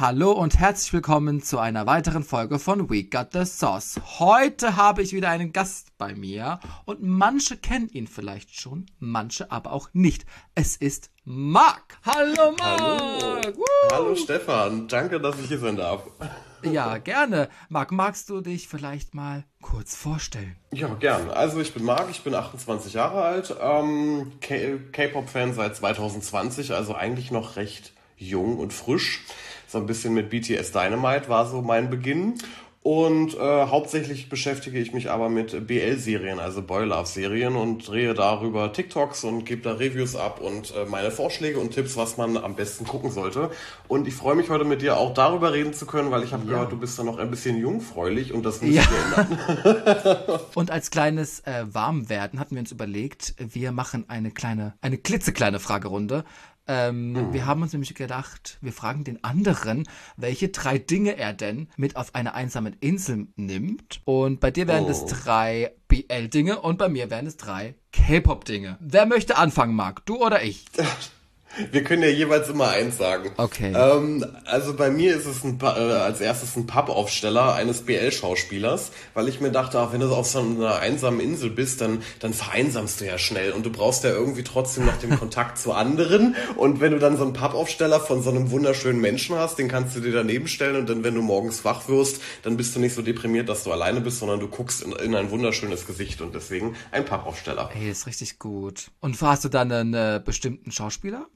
Hallo und herzlich willkommen zu einer weiteren Folge von We Got the Sauce. Heute habe ich wieder einen Gast bei mir und manche kennen ihn vielleicht schon, manche aber auch nicht. Es ist Marc. Hallo Marc. Hallo. Hallo Stefan, danke, dass ich hier sein darf. Ja, gerne. Marc, magst du dich vielleicht mal kurz vorstellen? Ja, gerne. Also ich bin Marc, ich bin 28 Jahre alt, ähm, K-Pop-Fan seit 2020, also eigentlich noch recht jung und frisch so ein bisschen mit BTS Dynamite war so mein Beginn. Und äh, hauptsächlich beschäftige ich mich aber mit BL-Serien, also Boy Love-Serien und drehe darüber TikToks und gebe da Reviews ab und äh, meine Vorschläge und Tipps, was man am besten gucken sollte. Und ich freue mich heute mit dir auch darüber reden zu können, weil ich habe ja. gehört, du bist da noch ein bisschen jungfräulich und das muss ja. ändern. und als kleines äh, Warmwerden hatten wir uns überlegt, wir machen eine kleine, eine klitzekleine Fragerunde. Ähm, mhm. Wir haben uns nämlich gedacht, wir fragen den anderen, welche drei Dinge er denn mit auf eine einsame Insel nimmt. Und bei dir wären oh. es drei BL-Dinge und bei mir wären es drei K-Pop-Dinge. Wer möchte anfangen, Marc? Du oder ich? Wir können ja jeweils immer eins sagen. Okay. Ähm, also bei mir ist es ein, äh, als erstes ein Pappaufsteller eines BL-Schauspielers, weil ich mir dachte, ach, wenn du auf so einer einsamen Insel bist, dann, dann vereinsamst du ja schnell und du brauchst ja irgendwie trotzdem noch den Kontakt zu anderen. Und wenn du dann so einen Pappaufsteller von so einem wunderschönen Menschen hast, den kannst du dir daneben stellen und dann, wenn du morgens wach wirst, dann bist du nicht so deprimiert, dass du alleine bist, sondern du guckst in, in ein wunderschönes Gesicht und deswegen ein Pappaufsteller. Hey, ist richtig gut. Und hast du dann einen äh, bestimmten Schauspieler?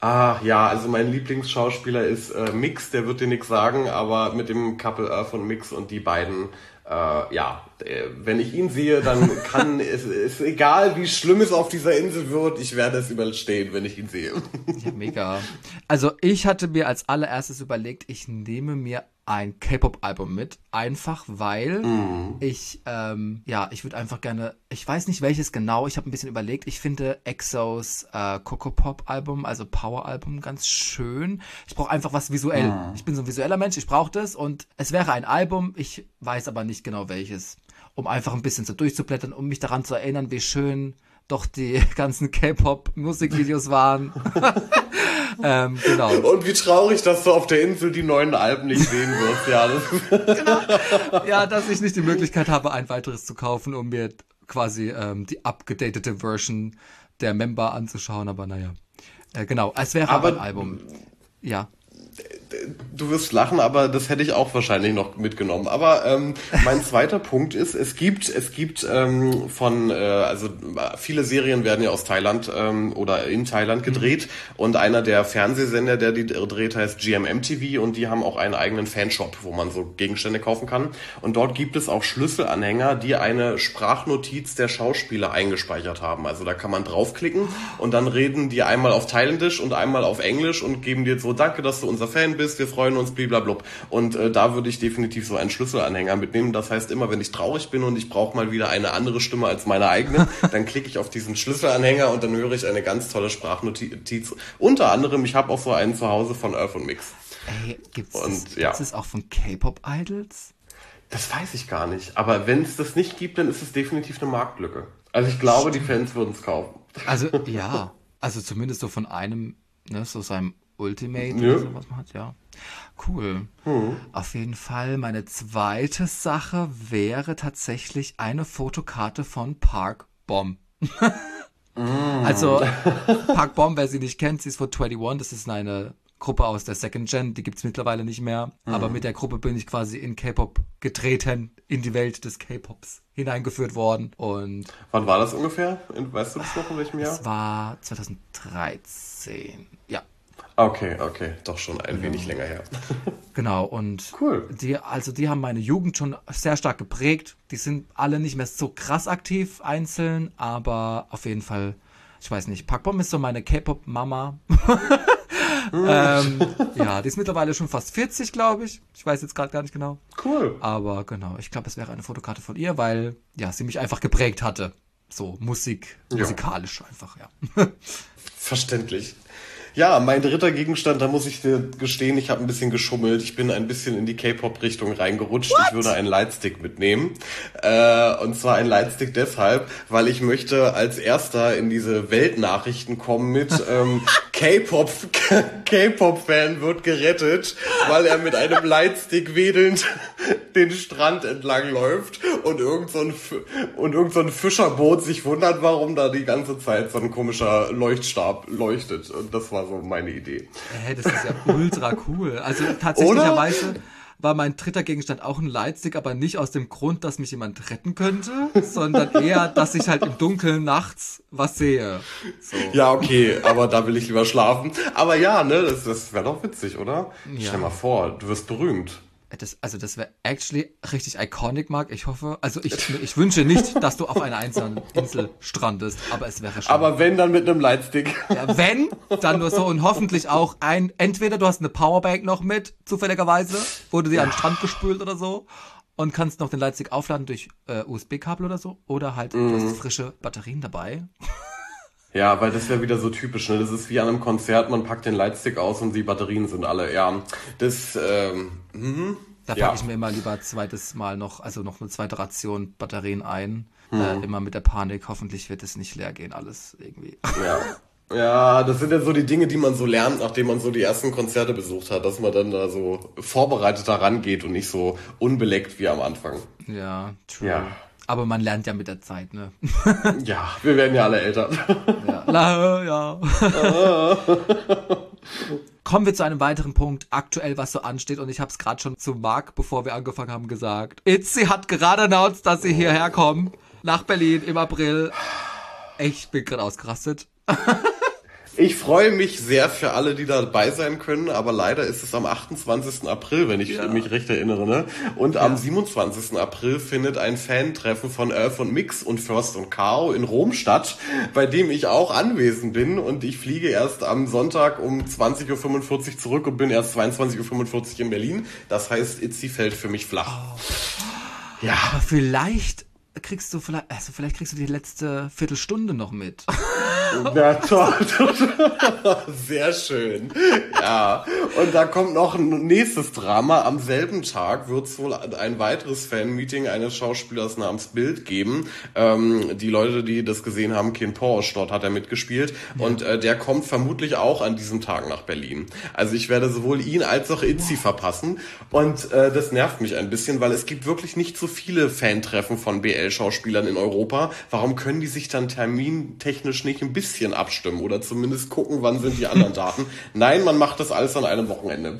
Ah, ja, also mein Lieblingsschauspieler ist äh, Mix, der wird dir nichts sagen, aber mit dem Couple Earth und Mix und die beiden, äh, ja, äh, wenn ich ihn sehe, dann kann es ist egal, wie schlimm es auf dieser Insel wird, ich werde es überstehen, wenn ich ihn sehe. Ja, mega. Also ich hatte mir als allererstes überlegt, ich nehme mir ein K-Pop-Album mit, einfach weil mm. ich, ähm, ja, ich würde einfach gerne, ich weiß nicht welches genau, ich habe ein bisschen überlegt, ich finde EXOs äh, Coco Pop-Album, also Power-Album, ganz schön. Ich brauche einfach was visuell. Mm. Ich bin so ein visueller Mensch, ich brauche das und es wäre ein Album, ich weiß aber nicht genau welches, um einfach ein bisschen so durchzublättern, um mich daran zu erinnern, wie schön doch die ganzen K-Pop-Musikvideos waren. ähm, genau. Und wie traurig, dass du auf der Insel die neuen Alben nicht sehen wirst. Ja, das genau. ja, dass ich nicht die Möglichkeit habe, ein weiteres zu kaufen, um mir quasi ähm, die abgedatete Version der Member anzuschauen. Aber naja, äh, genau, es wäre aber ein Album. Ja du wirst lachen, aber das hätte ich auch wahrscheinlich noch mitgenommen. Aber ähm, mein zweiter Punkt ist, es gibt, es gibt ähm, von, äh, also viele Serien werden ja aus Thailand ähm, oder in Thailand mhm. gedreht mhm. und einer der Fernsehsender, der die dreht, heißt GMM TV und die haben auch einen eigenen Fanshop, wo man so Gegenstände kaufen kann. Und dort gibt es auch Schlüsselanhänger, die eine Sprachnotiz der Schauspieler eingespeichert haben. Also da kann man draufklicken und dann reden die einmal auf Thailändisch und einmal auf Englisch und geben dir so, danke, dass du unser Fan bist, wir freuen uns, blablabla. Und äh, da würde ich definitiv so einen Schlüsselanhänger mitnehmen. Das heißt, immer wenn ich traurig bin und ich brauche mal wieder eine andere Stimme als meine eigene, dann klicke ich auf diesen Schlüsselanhänger und dann höre ich eine ganz tolle Sprachnotiz. Unter anderem, ich habe auch so einen zu Hause von Earth und Mix. Ey, gibt's und, das, ja. gibt's das auch von K-Pop-Idols? Das weiß ich gar nicht. Aber wenn es das nicht gibt, dann ist es definitiv eine Marktlücke. Also ich glaube, Stimmt. die Fans würden es kaufen. Also ja, also zumindest so von einem, ne, so seinem Ultimate ja. oder so, was man hat, ja. Cool. Mhm. Auf jeden Fall, meine zweite Sache wäre tatsächlich eine Fotokarte von Park Bomb. mm. Also, Park Bomb, wer sie nicht kennt, sie ist von 21, das ist eine Gruppe aus der Second Gen, die gibt es mittlerweile nicht mehr. Mhm. Aber mit der Gruppe bin ich quasi in K-Pop getreten, in die Welt des K-Pops hineingeführt worden. Und Wann war das ungefähr? Weißt du das noch in welchem Jahr? Das war 2013. Ja, Okay, okay, doch schon ein genau. wenig länger her. genau, und cool. die, also die haben meine Jugend schon sehr stark geprägt. Die sind alle nicht mehr so krass aktiv einzeln, aber auf jeden Fall, ich weiß nicht, Packbomb ist so meine K-Pop-Mama. ähm, ja, die ist mittlerweile schon fast 40, glaube ich. Ich weiß jetzt gerade gar nicht genau. Cool. Aber genau, ich glaube, es wäre eine Fotokarte von ihr, weil ja, sie mich einfach geprägt hatte. So Musik, ja. musikalisch einfach, ja. Verständlich. Ja, mein dritter Gegenstand, da muss ich dir gestehen, ich habe ein bisschen geschummelt. Ich bin ein bisschen in die K-Pop-Richtung reingerutscht. What? Ich würde einen Lightstick mitnehmen. Äh, und zwar ein Lightstick deshalb, weil ich möchte als erster in diese Weltnachrichten kommen mit ähm, K-Pop, K-Pop-Fan wird gerettet, weil er mit einem Lightstick wedelnd den Strand entlang läuft und irgend so ein, und irgend so ein Fischerboot sich wundert, warum da die ganze Zeit so ein komischer Leuchtstab leuchtet. Und das war so meine Idee. Hä, das ist ja ultra cool. Also tatsächlicherweise war mein dritter Gegenstand auch ein Lightstick, aber nicht aus dem Grund, dass mich jemand retten könnte, sondern eher, dass ich halt im Dunkeln nachts was sehe. So. Ja, okay, aber da will ich lieber schlafen. Aber ja, ne, das, das wäre doch witzig, oder? Ja. Stell mal vor, du wirst berühmt. Das, also das wäre actually richtig iconic, Mark. Ich hoffe, also ich, ich wünsche nicht, dass du auf einer einzelnen Insel strandest, aber es wäre schon. Aber wenn, dann mit einem Lightstick. Ja, wenn, dann nur so und hoffentlich auch ein, entweder du hast eine Powerbank noch mit, zufälligerweise, wurde sie ja. an den Strand gespült oder so und kannst noch den Lightstick aufladen durch äh, USB-Kabel oder so oder halt mhm. du hast frische Batterien dabei. Ja, weil das wäre wieder so typisch, ne? Das ist wie an einem Konzert, man packt den Lightstick aus und die Batterien sind alle. Ja, das, ähm, hm, Da packe ja. ich mir immer lieber zweites Mal noch, also noch eine zweite Ration Batterien ein. Hm. Äh, immer mit der Panik, hoffentlich wird es nicht leer gehen, alles irgendwie. Ja. Ja, das sind ja so die Dinge, die man so lernt, nachdem man so die ersten Konzerte besucht hat, dass man dann da so vorbereitet daran geht und nicht so unbeleckt wie am Anfang. Ja, true. Ja. Aber man lernt ja mit der Zeit, ne? ja, wir werden ja alle älter. ja. ja. Kommen wir zu einem weiteren Punkt, aktuell was so ansteht und ich habe es gerade schon zu Marc, bevor wir angefangen haben, gesagt. Itzy hat gerade announced, dass sie hierher kommen, nach Berlin im April. Ich bin gerade ausgerastet. Ich freue mich sehr für alle, die dabei sein können, aber leider ist es am 28. April, wenn ich ja. mich recht erinnere. Ne? Und ja. am 27. April findet ein Fan-Treffen von Earth und Mix und First und Kao in Rom statt, bei dem ich auch anwesend bin. Und ich fliege erst am Sonntag um 20.45 Uhr zurück und bin erst 22.45 Uhr in Berlin. Das heißt, Itzy fällt für mich flach. Oh. Ja. Aber vielleicht kriegst du vielleicht, also vielleicht kriegst du die letzte Viertelstunde noch mit. Ja, toll. Sehr schön. Ja. Und da kommt noch ein nächstes Drama. Am selben Tag wird es wohl ein weiteres Fan-Meeting eines Schauspielers namens Bild geben. Ähm, die Leute, die das gesehen haben, Ken Porsche, dort hat er mitgespielt. Ja. Und äh, der kommt vermutlich auch an diesem Tag nach Berlin. Also ich werde sowohl ihn als auch Itzy verpassen. Und äh, das nervt mich ein bisschen, weil es gibt wirklich nicht so viele Fantreffen von BL BWL-Schauspielern in Europa, warum können die sich dann termintechnisch nicht ein bisschen abstimmen oder zumindest gucken, wann sind die anderen Daten? Nein, man macht das alles an einem Wochenende.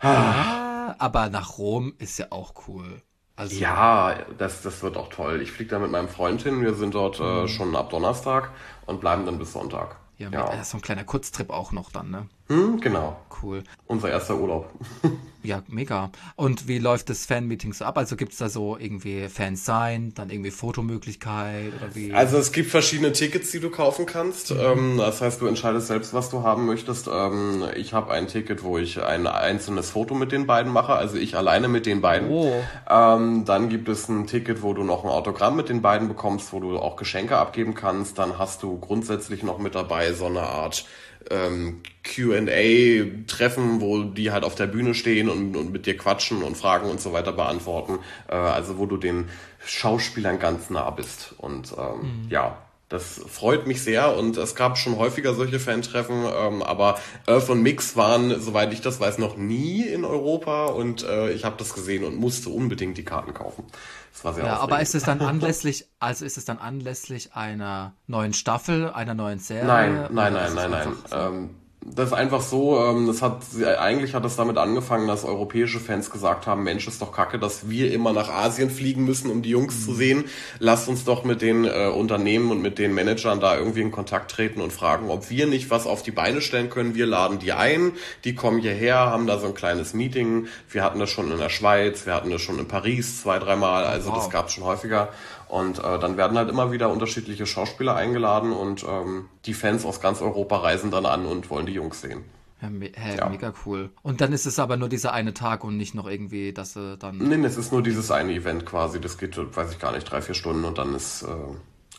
Ah, aber nach Rom ist ja auch cool. Also ja, das, das wird auch toll. Ich fliege da mit meinem Freund hin. Wir sind dort äh, mhm. schon ab Donnerstag und bleiben dann bis Sonntag. Ja, ja. so ein kleiner Kurztrip auch noch dann, ne? Hm, genau. Cool. Unser erster Urlaub. ja, mega. Und wie läuft das Fan-Meeting so ab? Also gibt es da so irgendwie Fans sein, dann irgendwie Fotomöglichkeit oder wie? Also es gibt verschiedene Tickets, die du kaufen kannst. Mhm. Ähm, das heißt, du entscheidest selbst, was du haben möchtest. Ähm, ich habe ein Ticket, wo ich ein einzelnes Foto mit den beiden mache, also ich alleine mit den beiden. Oh. Ähm, dann gibt es ein Ticket, wo du noch ein Autogramm mit den beiden bekommst, wo du auch Geschenke abgeben kannst. Dann hast du grundsätzlich noch mit dabei so eine Art ähm, QA-Treffen, wo die halt auf der Bühne stehen und, und mit dir quatschen und Fragen und so weiter beantworten. Äh, also wo du den Schauspielern ganz nah bist. Und ähm, mhm. ja, das freut mich sehr und es gab schon häufiger solche Fan-Treffen, ähm, aber Earth und Mix waren, soweit ich das weiß, noch nie in Europa und äh, ich habe das gesehen und musste unbedingt die Karten kaufen. Das war sehr Ja, aber ist es dann anlässlich, also ist es dann anlässlich einer neuen Staffel, einer neuen Serie? Nein, nein, nein, nein, nein. So? Ähm, das ist einfach so, ähm, das hat, eigentlich hat es damit angefangen, dass europäische Fans gesagt haben, Mensch, ist doch kacke, dass wir immer nach Asien fliegen müssen, um die Jungs mhm. zu sehen. Lasst uns doch mit den äh, Unternehmen und mit den Managern da irgendwie in Kontakt treten und fragen, ob wir nicht was auf die Beine stellen können. Wir laden die ein, die kommen hierher, haben da so ein kleines Meeting. Wir hatten das schon in der Schweiz, wir hatten das schon in Paris zwei, dreimal, also wow. das gab es schon häufiger. Und äh, dann werden halt immer wieder unterschiedliche Schauspieler eingeladen und ähm, die Fans aus ganz Europa reisen dann an und wollen die Jungs sehen. Ja, me hä, ja. mega cool. Und dann ist es aber nur dieser eine Tag und nicht noch irgendwie, dass sie dann. Nein, es ist nur dieses eine Event quasi. Das geht, weiß ich gar nicht, drei, vier Stunden und dann ist äh,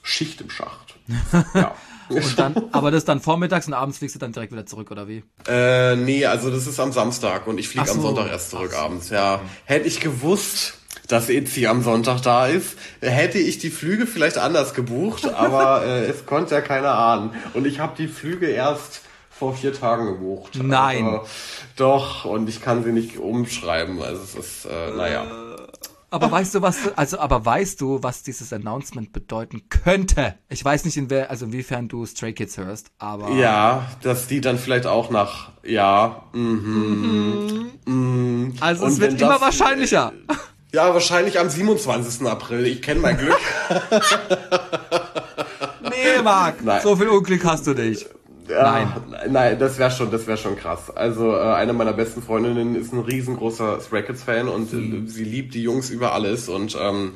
Schicht im Schacht. ja. Und dann, aber das dann vormittags und abends fliegst du dann direkt wieder zurück, oder wie? Äh, nee, also das ist am Samstag und ich fliege so. am Sonntag erst zurück Ach, abends, ja. Hätte ich gewusst, dass Itzi am Sonntag da ist, hätte ich die Flüge vielleicht anders gebucht, aber äh, es konnte ja keiner ahnen. Und ich habe die Flüge erst vor vier Tagen gebucht. Nein. Also, doch, und ich kann sie nicht umschreiben. Also es ist, äh, naja. Aber weißt du, was, also, aber weißt du, was dieses Announcement bedeuten könnte? Ich weiß nicht, in wer, also inwiefern du Stray Kids hörst, aber. Ja, dass die dann vielleicht auch nach, ja, mhm, mhm. mhm. Also, Und es wird immer wahrscheinlicher. Ja, wahrscheinlich am 27. April. Ich kenne mein Glück. nee, Marc, Nein. so viel Unglück hast du nicht. Nein. Nein, das wäre schon, das wäre schon krass. Also äh, eine meiner besten Freundinnen ist ein riesengroßer Stray Kids Fan und mhm. sie liebt die Jungs über alles und ähm,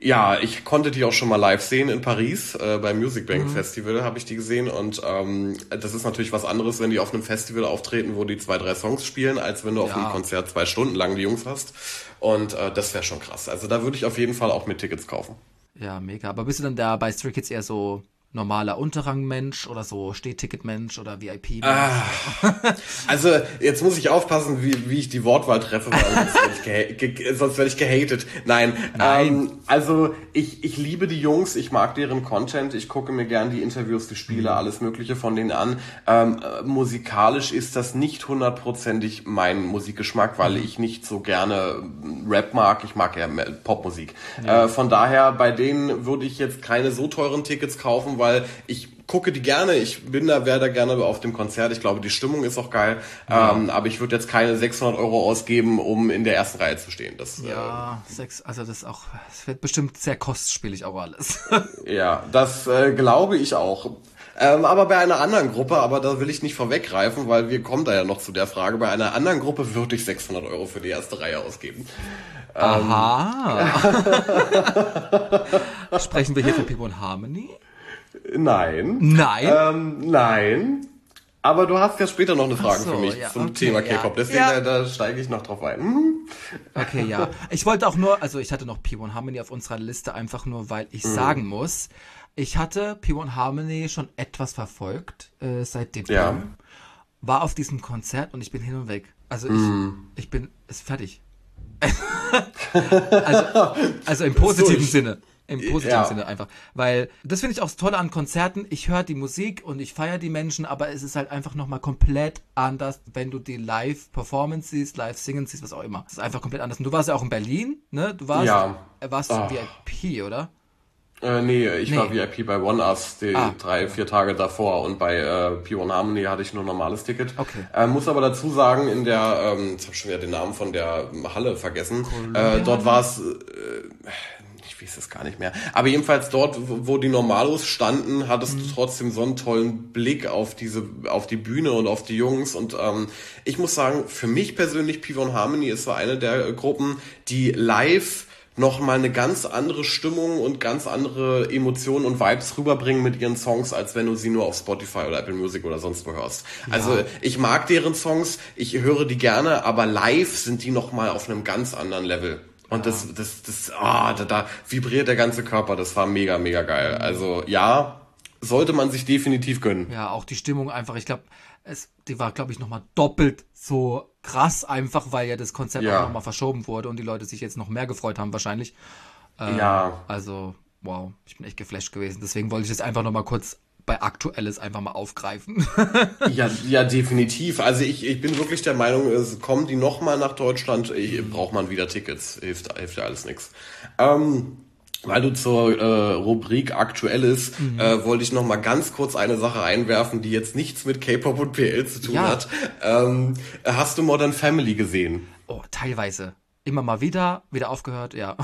ja, ich konnte die auch schon mal live sehen in Paris äh, beim Music Bank mhm. Festival habe ich die gesehen und ähm, das ist natürlich was anderes, wenn die auf einem Festival auftreten, wo die zwei drei Songs spielen, als wenn du ja. auf einem Konzert zwei Stunden lang die Jungs hast und äh, das wäre schon krass. Also da würde ich auf jeden Fall auch mit Tickets kaufen. Ja, mega. Aber bist du dann da bei Stray Kids eher so normaler Unterrangmensch oder so Stehticketmensch oder VIP? Ah, also jetzt muss ich aufpassen, wie, wie ich die Wortwahl treffe, weil sonst werde ich, werde ich gehatet. Nein, Nein. Ähm, also ich, ich liebe die Jungs, ich mag deren Content, ich gucke mir gern die Interviews, die Spiele, mhm. alles Mögliche von denen an. Ähm, äh, musikalisch ist das nicht hundertprozentig mein Musikgeschmack, weil mhm. ich nicht so gerne Rap mag, ich mag eher Popmusik. Ja. Äh, von daher, bei denen würde ich jetzt keine so teuren Tickets kaufen, weil ich gucke die gerne, ich bin da, wäre da gerne auf dem Konzert. Ich glaube, die Stimmung ist auch geil. Ja. Ähm, aber ich würde jetzt keine 600 Euro ausgeben, um in der ersten Reihe zu stehen. Das, ja, äh, sechs, also das auch, es wird bestimmt sehr kostspielig auch alles. ja, das äh, glaube ich auch. Ähm, aber bei einer anderen Gruppe, aber da will ich nicht vorweggreifen, weil wir kommen da ja noch zu der Frage, bei einer anderen Gruppe würde ich 600 Euro für die erste Reihe ausgeben. Aha. Ähm. Sprechen wir hier von People in Harmony? Nein. Nein? Ähm, nein. Aber du hast ja später noch eine Frage so, für mich ja, zum okay, Thema K-Pop, deswegen ja. da, da steige ich noch drauf ein. Mhm. Okay, ja. Ich wollte auch nur, also ich hatte noch P1 Harmony auf unserer Liste, einfach nur, weil ich mhm. sagen muss, ich hatte P1 Harmony schon etwas verfolgt, äh, seit dem ja. war auf diesem Konzert und ich bin hin und weg. Also ich, mhm. ich bin, ist fertig. also, also im positiven Sinne. Im positiven ja. Sinne einfach. Weil das finde ich auch das Tolle an Konzerten. Ich höre die Musik und ich feiere die Menschen, aber es ist halt einfach nochmal komplett anders, wenn du die Live-Performance siehst, Live-Singen siehst, was auch immer. Es ist einfach komplett anders. Und du warst ja auch in Berlin, ne? Du warst, ja. warst oh. VIP, oder? Äh, nee, ich nee. war VIP bei One Us die ah. drei, vier Tage davor und bei äh, P1 Harmony hatte ich nur ein normales Ticket. Okay. Äh, muss aber dazu sagen, in der, ähm, jetzt habe ich schon wieder den Namen von der Halle vergessen, äh, dort war es, äh, ich weiß es gar nicht mehr. Aber jedenfalls dort, wo die Normalos standen, hattest mhm. du trotzdem so einen tollen Blick auf diese, auf die Bühne und auf die Jungs. Und ähm, ich muss sagen, für mich persönlich, P1 Harmony ist so eine der Gruppen, die live noch mal eine ganz andere Stimmung und ganz andere Emotionen und Vibes rüberbringen mit ihren Songs, als wenn du sie nur auf Spotify oder Apple Music oder sonst wo hörst. Ja. Also ich mag deren Songs, ich höre die gerne, aber live sind die noch mal auf einem ganz anderen Level. Und das, das, das, ah, da, da vibriert der ganze Körper. Das war mega, mega geil. Also ja, sollte man sich definitiv gönnen. Ja, auch die Stimmung einfach. Ich glaube, es, die war, glaube ich, noch mal doppelt so krass einfach, weil ja das Konzert ja. auch nochmal verschoben wurde und die Leute sich jetzt noch mehr gefreut haben wahrscheinlich. Äh, ja. Also, wow, ich bin echt geflasht gewesen. Deswegen wollte ich jetzt einfach nochmal kurz bei Aktuelles einfach mal aufgreifen. ja, ja, definitiv. Also ich, ich bin wirklich der Meinung, es kommen die nochmal nach Deutschland, braucht man wieder Tickets. Hilft, hilft ja alles nichts. Ähm, weil du zur äh, Rubrik Aktuelles mhm. äh, wollte ich noch mal ganz kurz eine Sache einwerfen, die jetzt nichts mit K-Pop und PL zu tun ja. hat. Ähm, hast du Modern Family gesehen? Oh, teilweise immer mal wieder, wieder aufgehört, ja.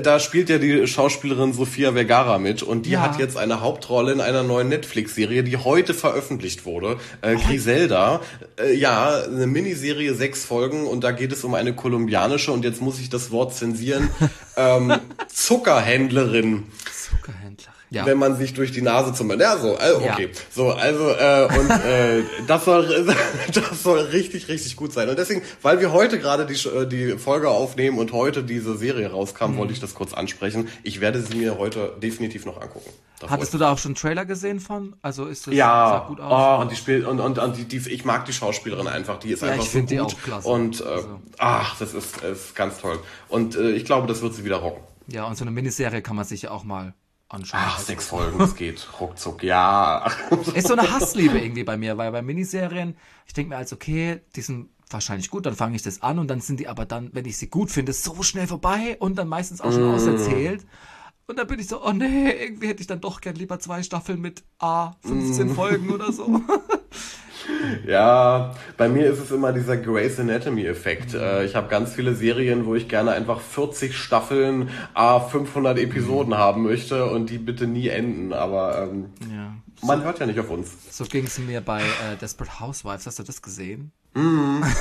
Da spielt ja die Schauspielerin Sofia Vergara mit und die ja. hat jetzt eine Hauptrolle in einer neuen Netflix-Serie, die heute veröffentlicht wurde. Äh, Griselda. Äh, ja, eine Miniserie, sechs Folgen und da geht es um eine kolumbianische und jetzt muss ich das Wort zensieren. ähm, Zuckerhändlerin. Zuckerhändlerin. Ja. wenn man sich durch die Nase zum Ja, so, also, Ja. okay. So, also, äh, und äh, das soll das soll richtig, richtig gut sein. Und deswegen, weil wir heute gerade die, äh, die Folge aufnehmen und heute diese Serie rauskam, Mhm. wollte ich das kurz ansprechen. Ich werde sie mir heute definitiv noch angucken. Da Hattest du da auch schon einen Trailer gesehen von? Also ist das ja, sah gut aus? oh, und die spielt und und, und die, die ich mag die Schauspielerin einfach, die ist Ja, einfach ich so gut die auch klasse. und äh, Also. ach, das ist, ist ganz toll. Und äh, ich glaube, das wird sie wieder rocken. Ja, und so eine Miniserie kann man sich ja auch mal anschauen. Ach, sechs Folgen, das geht ruckzuck. Ja. Ist so eine Hassliebe irgendwie bei mir, weil bei Miniserien, ich denke mir als, okay, die sind wahrscheinlich gut, dann fange ich das an und dann sind die aber dann, wenn ich sie gut finde, so schnell vorbei und dann meistens auch schon Mm. auserzählt. Und dann bin ich so, oh nee, irgendwie hätte ich dann doch gern lieber zwei Staffeln mit A, 15 Mm. Folgen oder so. Ja, bei mir ist es immer dieser Grey's Anatomy-Effekt. Äh, ich habe ganz viele Serien, wo ich gerne einfach 40 Staffeln, a 500 Episoden haben möchte und die bitte nie enden. Aber ähm, ja. Man hört ja nicht auf uns. So ging es mir bei äh, Desperate Housewives. Hast du das gesehen?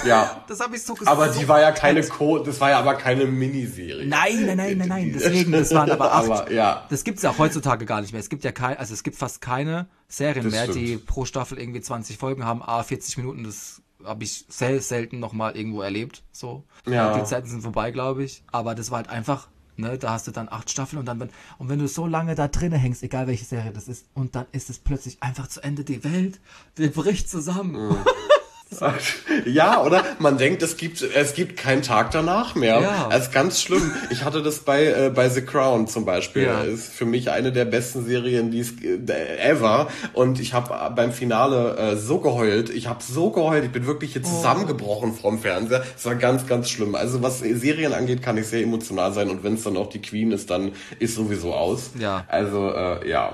Ja, Das habe ich so gesagt. aber die war ja keine Co, das war ja aber keine Miniserie. Nein, nein, nein, nein, nein. Deswegen, das waren aber acht. Aber, ja. Das gibt's ja auch heutzutage gar nicht mehr. Es gibt ja kein, also es gibt fast keine Serien Das mehr, stimmt. die pro Staffel irgendwie 20 Folgen haben, a 40 Minuten. Das habe ich sehr selten noch mal irgendwo erlebt. So, Ja. die Zeiten sind vorbei, glaube ich. Aber das war halt einfach. Ne, da hast du dann acht Staffeln und dann wenn, und wenn du so lange da drinnen hängst, egal welche Serie das ist, und dann ist es plötzlich einfach zu Ende, die Welt, die bricht zusammen. Ja, oder? Man denkt, es gibt, es gibt keinen Tag danach mehr. Ja. Das ist ganz schlimm. Ich hatte das bei, äh, bei The Crown zum Beispiel. Ja. Ist für mich eine der besten Serien, die es äh, ever. Und ich habe beim Finale äh, so geheult. Ich habe so geheult. Ich bin wirklich hier zusammengebrochen vom Fernseher. Es war ganz, ganz schlimm. Also was Serien angeht, kann ich sehr emotional sein. Und wenn es dann auch die Queen ist, dann ist sowieso aus. Ja. Also, äh, ja.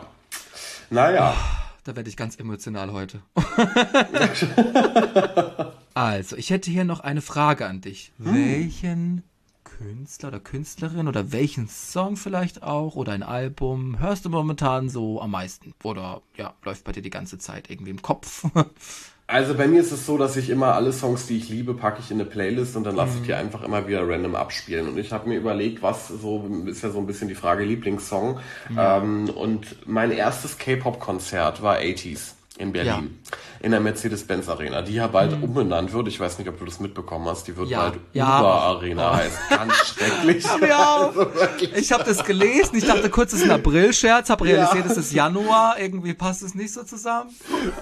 Naja. Da werde ich ganz emotional heute. also, ich hätte hier noch eine Frage an dich. Welchen Künstler oder Künstlerin oder welchen Song vielleicht auch oder ein Album hörst du momentan so am meisten? Oder ja, läuft bei dir die ganze Zeit irgendwie im Kopf? Also bei mir ist es so, dass ich immer alle Songs, die ich liebe, packe ich in eine Playlist und dann lasse ich die einfach immer wieder random abspielen. Und ich habe mir überlegt, was so ist ja so ein bisschen die Frage Lieblingssong. Ähm, und mein erstes K-Pop-Konzert war 80s in Berlin. In der Mercedes-Benz Arena, die ja bald umbenannt wird. Ich weiß nicht, ob du das mitbekommen hast. Die wird Ja. bald Ja. Uber Arena heißt. Ganz schrecklich. Also ich habe das gelesen. Ich dachte kurz, es ist ein April-Scherz, habe realisiert, Ja. es ist Januar. Irgendwie passt es nicht so zusammen.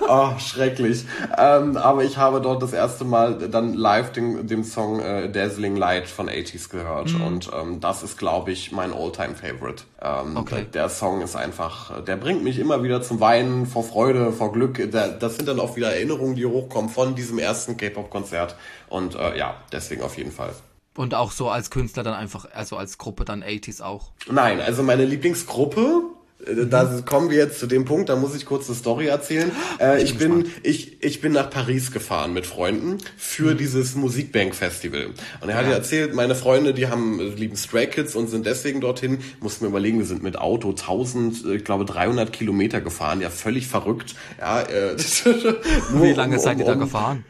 Oh, schrecklich. Ähm, aber ich habe dort das erste Mal dann live den, den Song äh, Dazzling Light von 80s gehört. Mhm. Und ähm, das ist, glaube ich, mein All-Time-Favorite. Ähm, Okay. der, der Song ist einfach, der bringt mich immer wieder zum Weinen, vor Freude, vor Glück. Das sind dann auch wieder Erinnerungen, die hochkommen von diesem ersten K-Pop-Konzert. Und äh, ja, deswegen auf jeden Fall. Und auch so als Künstler dann einfach, also als Gruppe dann 80s auch. Nein, also meine Lieblingsgruppe, äh, da kommen wir jetzt zu dem Punkt, da muss ich kurz eine Story erzählen. Äh, ich bin, ich, ich bin nach Paris gefahren mit Freunden für dieses Musikbank-Festival. Und er hat ja erzählt, meine Freunde, die haben, lieben Stray Kids und sind deswegen dorthin. Mussten wir überlegen, wir sind mit Auto 1000, äh, ich glaube 300 Kilometer gefahren, ja völlig verrückt. Ja, äh, Wie lange um- seid ihr da um- gefahren?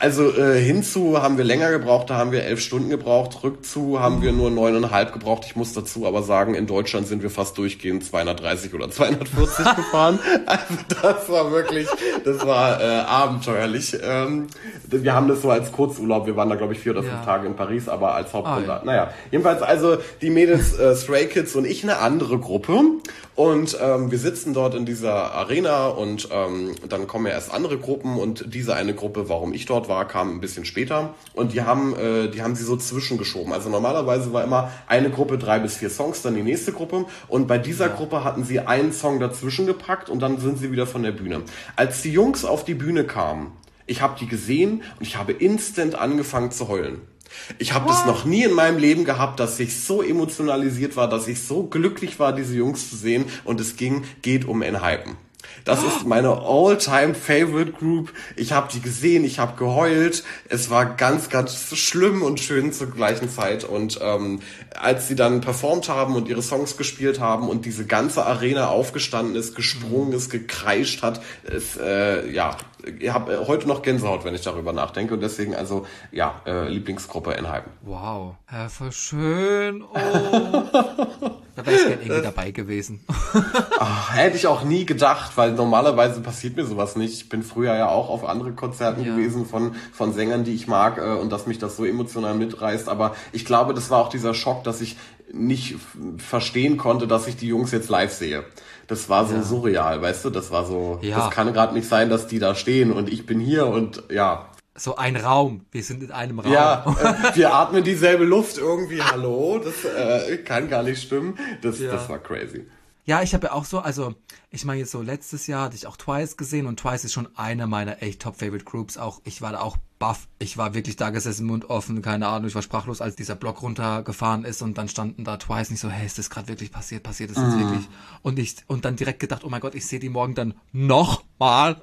Also äh, hinzu haben wir länger gebraucht, da haben wir elf Stunden gebraucht. Rückzu haben wir nur neuneinhalb gebraucht. Ich muss dazu aber sagen, in Deutschland sind wir fast durchgehend 230 oder 240 gefahren. Also das war wirklich, das war äh, abenteuerlich. Ähm, wir haben das so als Kurzurlaub. Wir waren da glaube ich vier oder fünf Ja. Tage in Paris, aber als Hauptgrund. Ah, ja. Naja, jedenfalls also die Mädels äh, Stray Kids und ich eine andere Gruppe. Und ähm, wir sitzen dort in dieser Arena und ähm, dann kommen ja erst andere Gruppen und diese eine Gruppe, warum ich dort war, kam ein bisschen später und die haben, äh, die haben sie so zwischengeschoben. Also normalerweise war immer eine Gruppe drei bis vier Songs, dann die nächste Gruppe und bei dieser Gruppe hatten sie einen Song dazwischen gepackt und dann sind sie wieder von der Bühne. Als die Jungs auf die Bühne kamen, ich habe die gesehen und ich habe instant angefangen zu heulen. Ich habe das noch nie in meinem Leben gehabt, dass ich so emotionalisiert war, dass ich so glücklich war, diese Jungs zu sehen. Und es ging, geht um Enhypen. Das ist meine all-time favorite Group. Ich habe die gesehen, ich habe geheult. Es war ganz, ganz schlimm und schön zur gleichen Zeit. Und ähm, als sie dann performt haben und ihre Songs gespielt haben und diese ganze Arena aufgestanden ist, gesprungen ist, gekreischt hat, es, äh, ja, ich habe heute noch Gänsehaut, wenn ich darüber nachdenke. Und deswegen also, ja, äh, Lieblingsgruppe Enhypen. Wow. Herr voll schön. Oh. Da wäre ich gerne irgendwie dabei gewesen. Ach, hätte ich auch nie gedacht, weil normalerweise passiert mir sowas nicht. Ich bin früher ja auch auf andere Konzerten ja. gewesen von, von Sängern, die ich mag äh, und dass mich das so emotional mitreißt. Aber ich glaube, das war auch dieser Schock, dass ich nicht verstehen konnte, dass ich die Jungs jetzt live sehe. Das war so ja. surreal, weißt du? Das war so, ja. das kann gerade nicht sein, dass die da stehen und ich bin hier und ja, so ein Raum. Wir sind in einem Raum. Ja, äh, wir atmen dieselbe Luft irgendwie. Hallo, das äh, kann gar nicht stimmen. Das, ja. das war crazy. Ja, ich habe ja auch so, also ich meine jetzt so letztes Jahr hatte ich auch Twice gesehen und Twice ist schon eine meiner echt Top Favorite Groups. Auch ich war da auch baff. Ich war wirklich da gesessen, Mund offen, keine Ahnung. Ich war sprachlos, als dieser Block runtergefahren ist und dann standen da Twice nicht so, hey, ist das gerade wirklich passiert? Passiert ist das mm. wirklich? Und ich und dann direkt gedacht, oh mein Gott, ich sehe die morgen dann noch mal.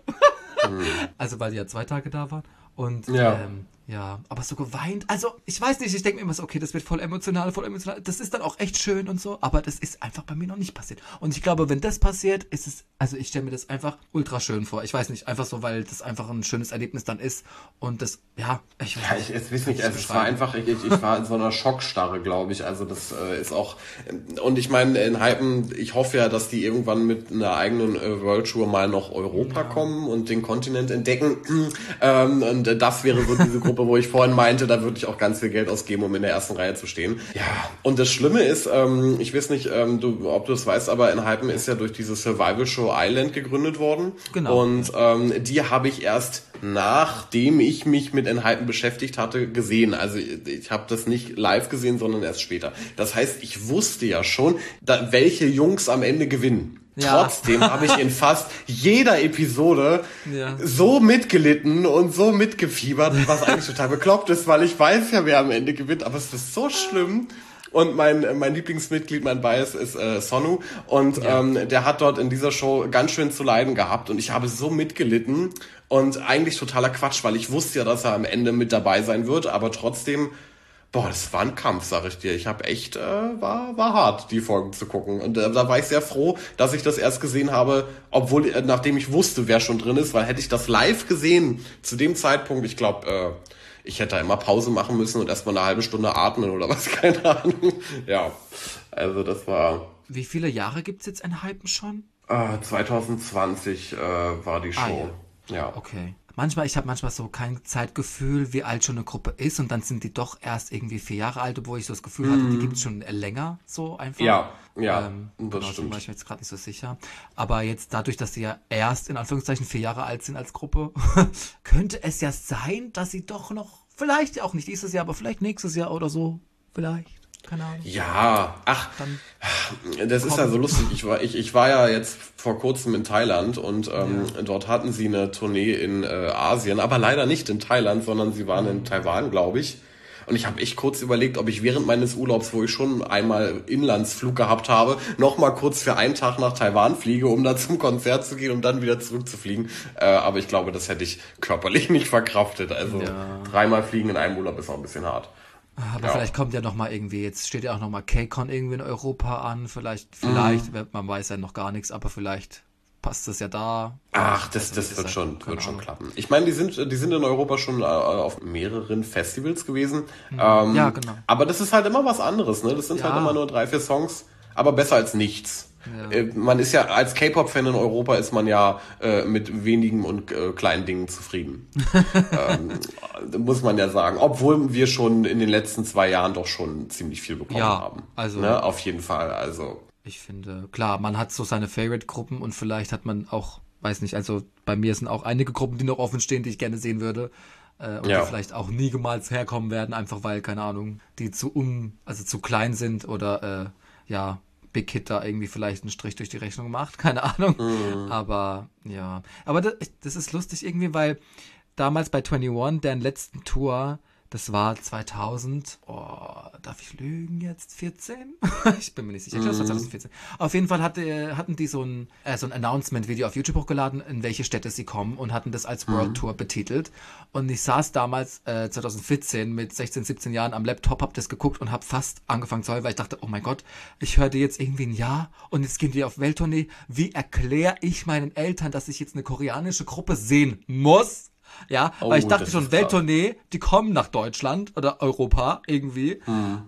mm. Also weil die ja zwei Tage da waren. Und ja. Ähm, ja, aber so geweint. Also, ich weiß nicht, ich denke mir immer so, okay, das wird voll emotional, voll emotional. Das ist dann auch echt schön und so, aber das ist einfach bei mir noch nicht passiert. Und ich glaube, wenn das passiert, ist es, also ich stelle mir das einfach ultra schön vor. Ich weiß nicht, einfach so, weil das einfach ein schönes Erlebnis dann ist. Und das, ja, ich weiß ja, nicht. Ich, ich weiß nicht, also es war einfach, ich, ich war in so einer Schockstarre, glaube ich. Also das äh, ist auch, und ich meine, in Hypen, ich hoffe ja, dass die irgendwann mit einer eigenen äh, World Tour mal noch Europa ja. kommen und den Kontinent entdecken. ähm, und das wäre so diese Gruppe, Gruppe, wo ich vorhin meinte, da würde ich auch ganz viel Geld ausgeben, um in der ersten Reihe zu stehen. Ja, und das Schlimme ist, ähm, ich weiß nicht, ähm, du, ob du es weißt, aber in Hypen ist ja durch diese Survival Show Island gegründet worden. Genau. Und ähm, die habe ich erst nachdem ich mich mit Enhypen beschäftigt hatte, gesehen. Also ich habe das nicht live gesehen, sondern erst später. Das heißt, ich wusste ja schon, da, welche Jungs am Ende gewinnen. Ja. Trotzdem habe ich in fast jeder Episode ja. so mitgelitten und so mitgefiebert, was eigentlich total bekloppt ist, weil ich weiß ja, wer am Ende gewinnt, aber es ist so schlimm. Und mein, mein Lieblingsmitglied, mein Bias ist äh, Sonu. Und ja. ähm, der hat dort in dieser Show ganz schön zu leiden gehabt. Und ich habe so mitgelitten. Und eigentlich totaler Quatsch, weil ich wusste ja, dass er am Ende mit dabei sein wird. Aber trotzdem Boah, das war ein Kampf, sag ich dir. Ich habe echt, äh, war, war hart, die Folgen zu gucken. Und äh, da war ich sehr froh, dass ich das erst gesehen habe, obwohl, äh, nachdem ich wusste, wer schon drin ist, weil hätte ich das live gesehen, zu dem Zeitpunkt, ich glaube, äh, ich hätte immer Pause machen müssen und erstmal eine halbe Stunde atmen oder was, keine Ahnung. Ja, also das war. Wie viele Jahre gibt's jetzt ein Hypen schon? Äh, 2020 äh, war die ah, Show. Ah, ja. ja. Okay manchmal, ich habe manchmal so kein Zeitgefühl, wie alt schon eine Gruppe ist und dann sind die doch erst irgendwie vier Jahre alt, obwohl ich so das Gefühl hatte, die mhm. gibt es schon länger so einfach. Ja, ja, ähm, das genau, stimmt. Da war ich mir jetzt gerade nicht so sicher. Aber jetzt dadurch, dass sie ja erst in Anführungszeichen vier Jahre alt sind als Gruppe, könnte es ja sein, dass sie doch noch, vielleicht auch nicht dieses Jahr, aber vielleicht nächstes Jahr oder so, vielleicht. Keine Ahnung. Ja, ach, Dann das ist ja so lustig. Ich war, ich, ich war ja jetzt vor kurzem in Thailand und ähm, ja. dort hatten sie eine Tournee in äh, Asien, aber leider nicht in Thailand, sondern sie waren in Taiwan, glaube ich. Und ich habe echt kurz überlegt, ob ich während meines Urlaubs, wo ich schon einmal Inlandsflug gehabt habe, noch mal kurz für einen Tag nach Taiwan fliege, um da zum Konzert zu gehen und dann wieder zurückzufliegen. Äh, aber ich glaube, das hätte ich körperlich nicht verkraftet. Also ja. dreimal fliegen in einem Urlaub ist auch ein bisschen hart. Aber ja. vielleicht kommt ja noch mal irgendwie, jetzt steht ja auch noch mal KCON irgendwie in Europa an, vielleicht, vielleicht, mhm. man weiß ja noch gar nichts, aber vielleicht passt das ja da. Ach, das, das, das wird schon, wird schon klappen. Ich meine, die sind, die sind in Europa schon äh, auf mehreren Festivals gewesen. Mhm. Ähm, ja, genau. Aber das ist halt immer was anderes, ne? Das sind halt ja. halt immer nur drei, vier Songs, aber besser als nichts. Ja. Äh, man ist ja als K-Pop-Fan in Europa ist man ja äh, mit wenigen und äh, kleinen Dingen zufrieden. ähm, muss man ja sagen. Obwohl wir schon in den letzten zwei Jahren doch schon ziemlich viel bekommen ja, haben. Also ne? auf jeden Fall. Also ich finde, klar, man hat so seine Favorite-Gruppen und vielleicht hat man auch, weiß nicht, also bei mir sind auch einige Gruppen, die noch offen stehen, die ich gerne sehen würde. Äh, und ja. die vielleicht auch niemals herkommen werden, einfach weil, keine Ahnung, die zu um, also zu klein sind oder äh, ja, Big Hit da irgendwie vielleicht einen Strich durch die Rechnung macht, keine Ahnung. Mhm. Aber ja. Aber das, das, ist lustig irgendwie, weil damals bei 21, deren letzten Tour, das war 2000, oh, darf ich lügen jetzt? 14? ich bin mir nicht sicher, ich glaube, das war 2014. Mhm. Auf jeden Fall hatte, hatten die so ein, äh, so ein Announcement-Video auf YouTube hochgeladen, in welche Städte sie kommen und hatten das als World mhm. Tour betitelt. Und ich saß damals, äh, 2014, mit 16, 17 Jahren am Laptop, hab das geguckt und hab fast angefangen zu heulen, weil ich dachte, oh mein Gott, ich hörte jetzt irgendwie ein Jahr und jetzt gehen wir auf Welttournee. Wie erkläre ich meinen Eltern, dass ich jetzt eine koreanische Gruppe sehen muss? Ja, Oh, weil ich dachte schon. Welttournee, die kommen nach Deutschland oder Europa irgendwie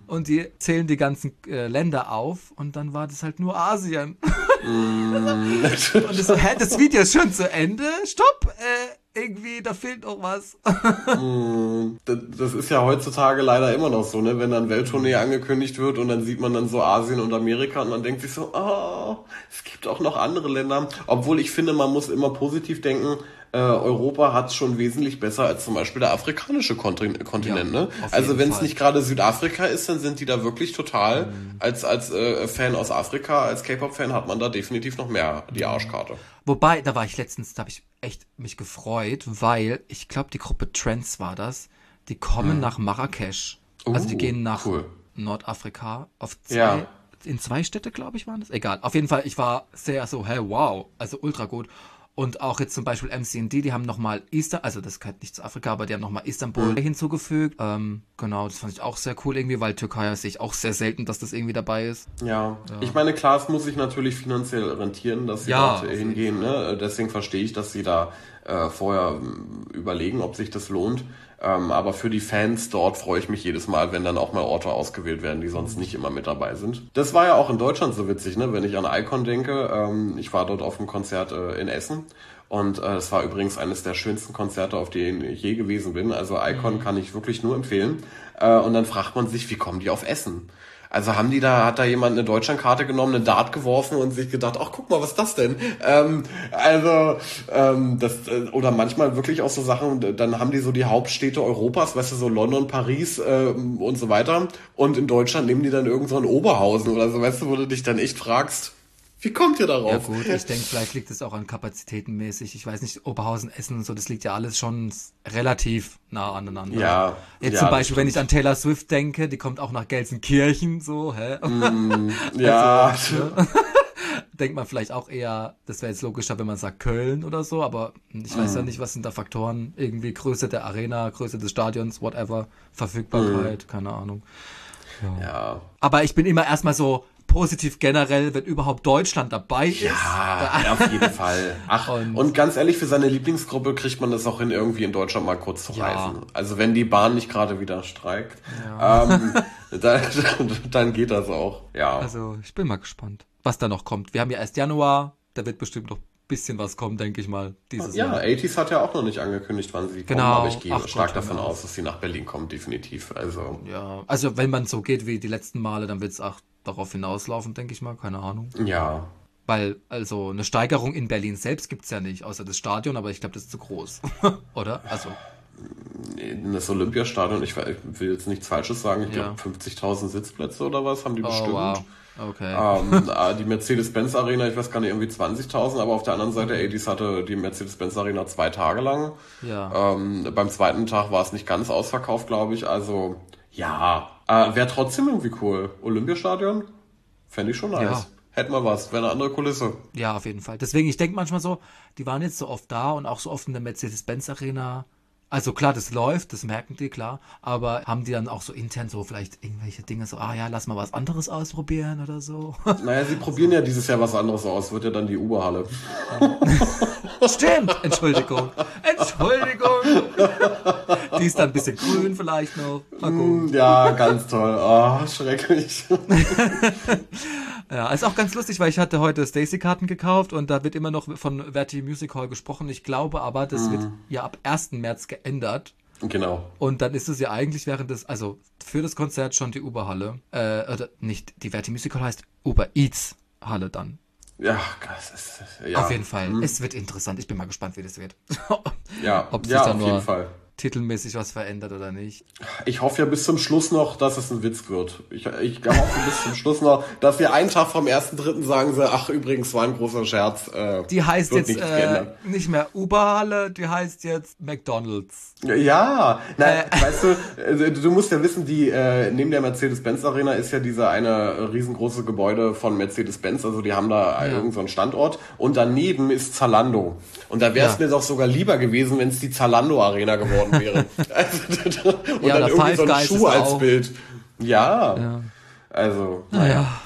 und die zählen die ganzen äh, Länder auf und dann war das halt nur Asien. und ich so, hä, das Video ist schon zu Ende? Stopp! Äh, irgendwie, da fehlt noch was. Das das ist ja heutzutage leider immer noch so, ne? Wenn dann Welttournee angekündigt wird und dann sieht man dann so Asien und Amerika und man denkt sich so, oh, es gibt auch noch andere Länder. Obwohl ich finde, man muss immer positiv denken, äh, Europa hat es schon wesentlich besser als zum Beispiel der afrikanische Kontin Kontinent, Ja, ne? Also wenn es nicht gerade Südafrika ist, dann sind die da wirklich total, als, als äh, Fan aus Afrika, als K-Pop-Fan hat man da definitiv noch mehr die Arschkarte. Wobei, da war ich letztens, da habe ich echt mich gefreut, weil ich glaube, die Gruppe Trends war das. Die kommen nach Marrakesch. also die Uh, gehen nach cool. Nordafrika auf zwei, Ja. in zwei Städte, glaube ich, waren das. Egal. Auf jeden Fall, ich war sehr so, hey, wow, also ultra gut. Und auch jetzt zum Beispiel MCND, die haben nochmal Easter, also das gehört nicht zu Afrika, aber die haben nochmal Istanbul hinzugefügt. Ähm, genau, das fand ich auch sehr cool irgendwie, weil Türkei sehe ich auch sehr selten, dass das irgendwie dabei ist. Ja. ich meine, klar, es muss sich natürlich finanziell rentieren, dass sie Ja, dort hingehen. Ne? Deswegen verstehe ich, dass sie da äh, vorher überlegen, ob sich das lohnt. Ähm, aber für die Fans dort freue ich mich jedes Mal, wenn dann auch mal Orte ausgewählt werden, die sonst nicht immer mit dabei sind. Das war ja auch in Deutschland so witzig, ne? wenn ich an Icon denke. Ähm, ich war dort auf einem Konzert äh, in Essen. Und äh, es war übrigens eines der schönsten Konzerte, auf denen ich je gewesen bin. Also Icon kann ich wirklich nur empfehlen. Äh, und dann fragt man sich, wie kommen die auf Essen? Also haben die da, hat da jemand eine Deutschlandkarte genommen, eine Dart geworfen und sich gedacht, ach guck mal, was ist das denn? Ähm, also, ähm, das, äh, oder manchmal wirklich auch so Sachen, dann haben die so die Hauptstädte Europas, weißt du, so London, Paris ähm, und so weiter. Und in Deutschland nehmen die dann irgend so ein Oberhausen oder so, weißt du, wo du dich dann echt fragst, wie kommt ihr darauf? Ja gut, ich denke, vielleicht liegt es auch an Kapazitätenmäßig. Ich weiß nicht, Oberhausen, Essen und so, das liegt ja alles schon relativ nah aneinander. Ja, Jetzt ja, zum Beispiel, wenn ich an Taylor Swift denke, die kommt auch nach Gelsenkirchen, so, hä? ja, Also, Denkt man vielleicht auch eher, das wäre jetzt logischer, wenn man sagt Köln oder so, aber ich weiß Mhm. ja nicht, was sind da Faktoren, irgendwie Größe der Arena, Größe des Stadions, whatever, Verfügbarkeit, keine Ahnung. ja. Aber ich bin immer erstmal so positiv generell, wenn überhaupt Deutschland dabei ist. Ja, auf jeden Fall. Ach, Und- und, ganz ehrlich, für seine Lieblingsgruppe kriegt man das auch hin, irgendwie in Deutschland mal kurz zu Ja. reisen. Also wenn die Bahn nicht gerade wieder streikt, ähm, dann, dann geht das auch. Ja. Also, ich bin mal gespannt, was da noch kommt. Wir haben ja erst Januar, da wird bestimmt noch ein bisschen was kommen, denke ich mal, dieses ja, Jahr. 80s hat ja auch noch nicht angekündigt, wann sie Genau. kommen, aber ich gehe Ach stark Gott, davon aus, dass sie nach Berlin kommen, definitiv. Also, Ja, also wenn man so geht wie die letzten Male, dann wird es auch darauf hinauslaufen, denke ich mal, keine Ahnung. ja. Weil, also eine Steigerung in Berlin selbst gibt's ja nicht, außer das Stadion, aber ich glaube, das ist zu groß. Oder? Also, das Olympiastadion, ich will jetzt nichts Falsches sagen, ich Ja. glaube 50.000 Sitzplätze oder was haben die oh bestimmt. wow. Okay. ähm, ah, die Mercedes-Benz Arena, ich weiß gar nicht, irgendwie 20.000, aber auf der anderen Seite, 80s hatte die Mercedes-Benz Arena zwei Tage lang. Ja. Ähm, beim zweiten Tag war es nicht ganz ausverkauft, glaube ich. Also, ja, äh, wäre trotzdem irgendwie cool. Olympiastadion? Fände ich schon nice. Ja. Hätten wir was, wäre eine andere Kulisse. Ja, auf jeden Fall. Deswegen, ich denke manchmal so, die waren jetzt so oft da und auch so oft in der Mercedes-Benz Arena. Also klar, das läuft, das merken die, klar. Aber haben die dann auch so intern so vielleicht irgendwelche Dinge so, ah ja, lass mal was anderes ausprobieren oder so? Naja, sie probieren ja dieses Jahr was anderes aus. Wird ja dann die Uberhalle. Stimmt! Entschuldigung. Entschuldigung. Die ist dann ein bisschen grün vielleicht noch. Gucken. Ja, ganz toll. Oh, schrecklich. Ja, ist auch ganz lustig, weil ich hatte heute Stacy-Karten gekauft und da wird immer noch von Verti Music Hall gesprochen. Ich glaube aber, das wird ja ab 1. März geändert. genau. Und dann ist es ja eigentlich während des, also für das Konzert schon die Uber-Halle. Äh, oder nicht, die Verti Music Hall heißt Uber Eats Halle dann. Ja, das ist, ja. Auf jeden Fall. Es wird interessant. Ich bin mal gespannt, wie das wird. Ja, Ob sich ja da auf nur jeden Fall. Titelmäßig was verändert oder nicht. Ich hoffe ja bis zum Schluss noch, dass es ein Witz wird. Ich, ich hoffe bis zum Schluss noch, dass wir einen Tag vom ersten Dritten sagen sie, ach übrigens war ein großer Scherz. Äh, Die heißt jetzt äh, nicht mehr Uber-Halle, die heißt jetzt McDonalds. Ja, na, Äh. weißt du, äh, du musst ja wissen, die äh, neben der Mercedes-Benz Arena ist ja dieser eine riesengroße Gebäude von Mercedes-Benz, also die haben da Ja. irgendeinen so Standort und daneben ist Zalando. Und da wäre es Ja. mir doch sogar lieber gewesen, wenn es die Zalando Arena geworden wäre. also, und Ja, dann irgendwie Five so ein Guys Schuh als auch. Bild. Ja, Ja. also Naja,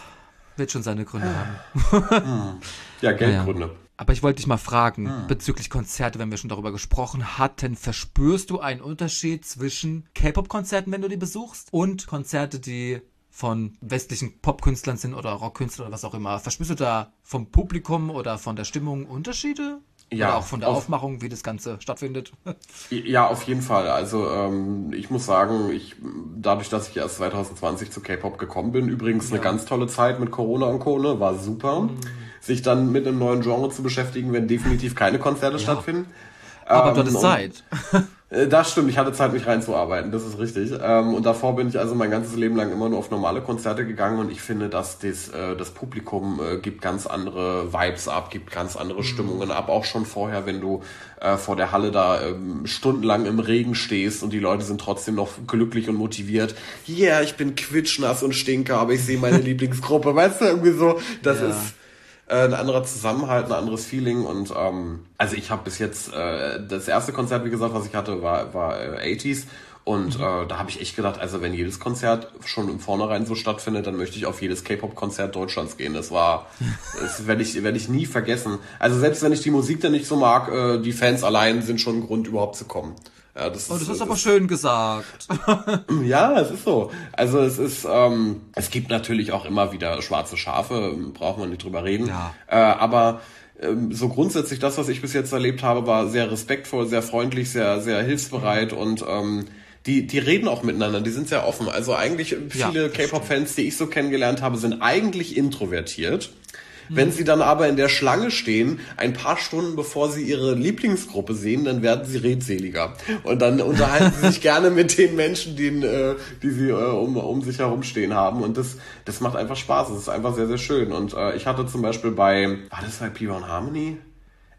wird schon seine Gründe haben. ja, Geldgründe. Aber ich wollte dich mal fragen, hm. bezüglich Konzerte, wenn wir schon darüber gesprochen hatten, verspürst du einen Unterschied zwischen K-Pop-Konzerten, wenn du die besuchst, und Konzerte, die von westlichen Popkünstlern sind oder Rockkünstlern oder was auch immer? Verspürst du da vom Publikum oder von der Stimmung Unterschiede? Ja, Oder auch von der auf, Aufmachung, wie das Ganze stattfindet. Ja, auf jeden Fall. Also ähm, ich muss sagen, ich dadurch, dass ich erst 2020 zu K-Pop gekommen bin, übrigens ja. eine ganz tolle Zeit mit Corona und Co. Ne, war super. Mhm. Sich dann mit einem neuen Genre zu beschäftigen, wenn definitiv keine Konzerte ja. stattfinden. Aber ähm, du hattest Zeit. Äh, das stimmt, ich hatte Zeit, mich reinzuarbeiten, das ist richtig. Ähm, und davor bin ich also mein ganzes Leben lang immer nur auf normale Konzerte gegangen und ich finde, dass das, äh, das Publikum äh, gibt ganz andere Vibes ab, gibt ganz andere mhm. Stimmungen ab, auch schon vorher, wenn du vor der Halle da ähm, stundenlang im Regen stehst und die Leute sind trotzdem noch glücklich und motiviert. Yeah, ich bin quitschnass und stinke, aber ich sehe meine Lieblingsgruppe, weißt du, irgendwie so, das ja. ist äh, ein anderer Zusammenhalt, ein anderes Feeling und ähm, also ich habe bis jetzt äh, das erste Konzert, wie gesagt, was ich hatte, war war äh, 80s und mhm. äh, da habe ich echt gedacht, also wenn jedes Konzert schon im Vornherein so stattfindet, dann möchte ich auf jedes K-Pop-Konzert Deutschlands gehen. Das war, das werde ich, werd ich nie vergessen. Also selbst wenn ich die Musik dann nicht so mag, äh, die Fans allein sind schon ein Grund, überhaupt zu kommen. Ja, das, oh, das ist, hast aber schön gesagt. ja, es ist so. Also es ist, ähm, es gibt natürlich auch immer wieder schwarze Schafe, braucht man nicht drüber reden. Ja. Äh, aber ähm, so grundsätzlich das, was ich bis jetzt erlebt habe, war sehr respektvoll, sehr freundlich, sehr, sehr hilfsbereit mhm. und ähm, die, die reden auch miteinander, die sind sehr offen. Also eigentlich viele ja, K-Pop-Fans, die ich so kennengelernt habe, sind eigentlich introvertiert. Wenn sie dann aber in der Schlange stehen, ein paar Stunden bevor sie ihre Lieblingsgruppe sehen, dann werden sie redseliger. Und dann unterhalten sie sich gerne mit den Menschen, die, äh, die sie äh, um, um sich herum stehen haben. Und das, das macht einfach Spaß. Es ist einfach sehr, sehr schön. Und äh, ich hatte zum Beispiel bei, war das bei P1 Harmony?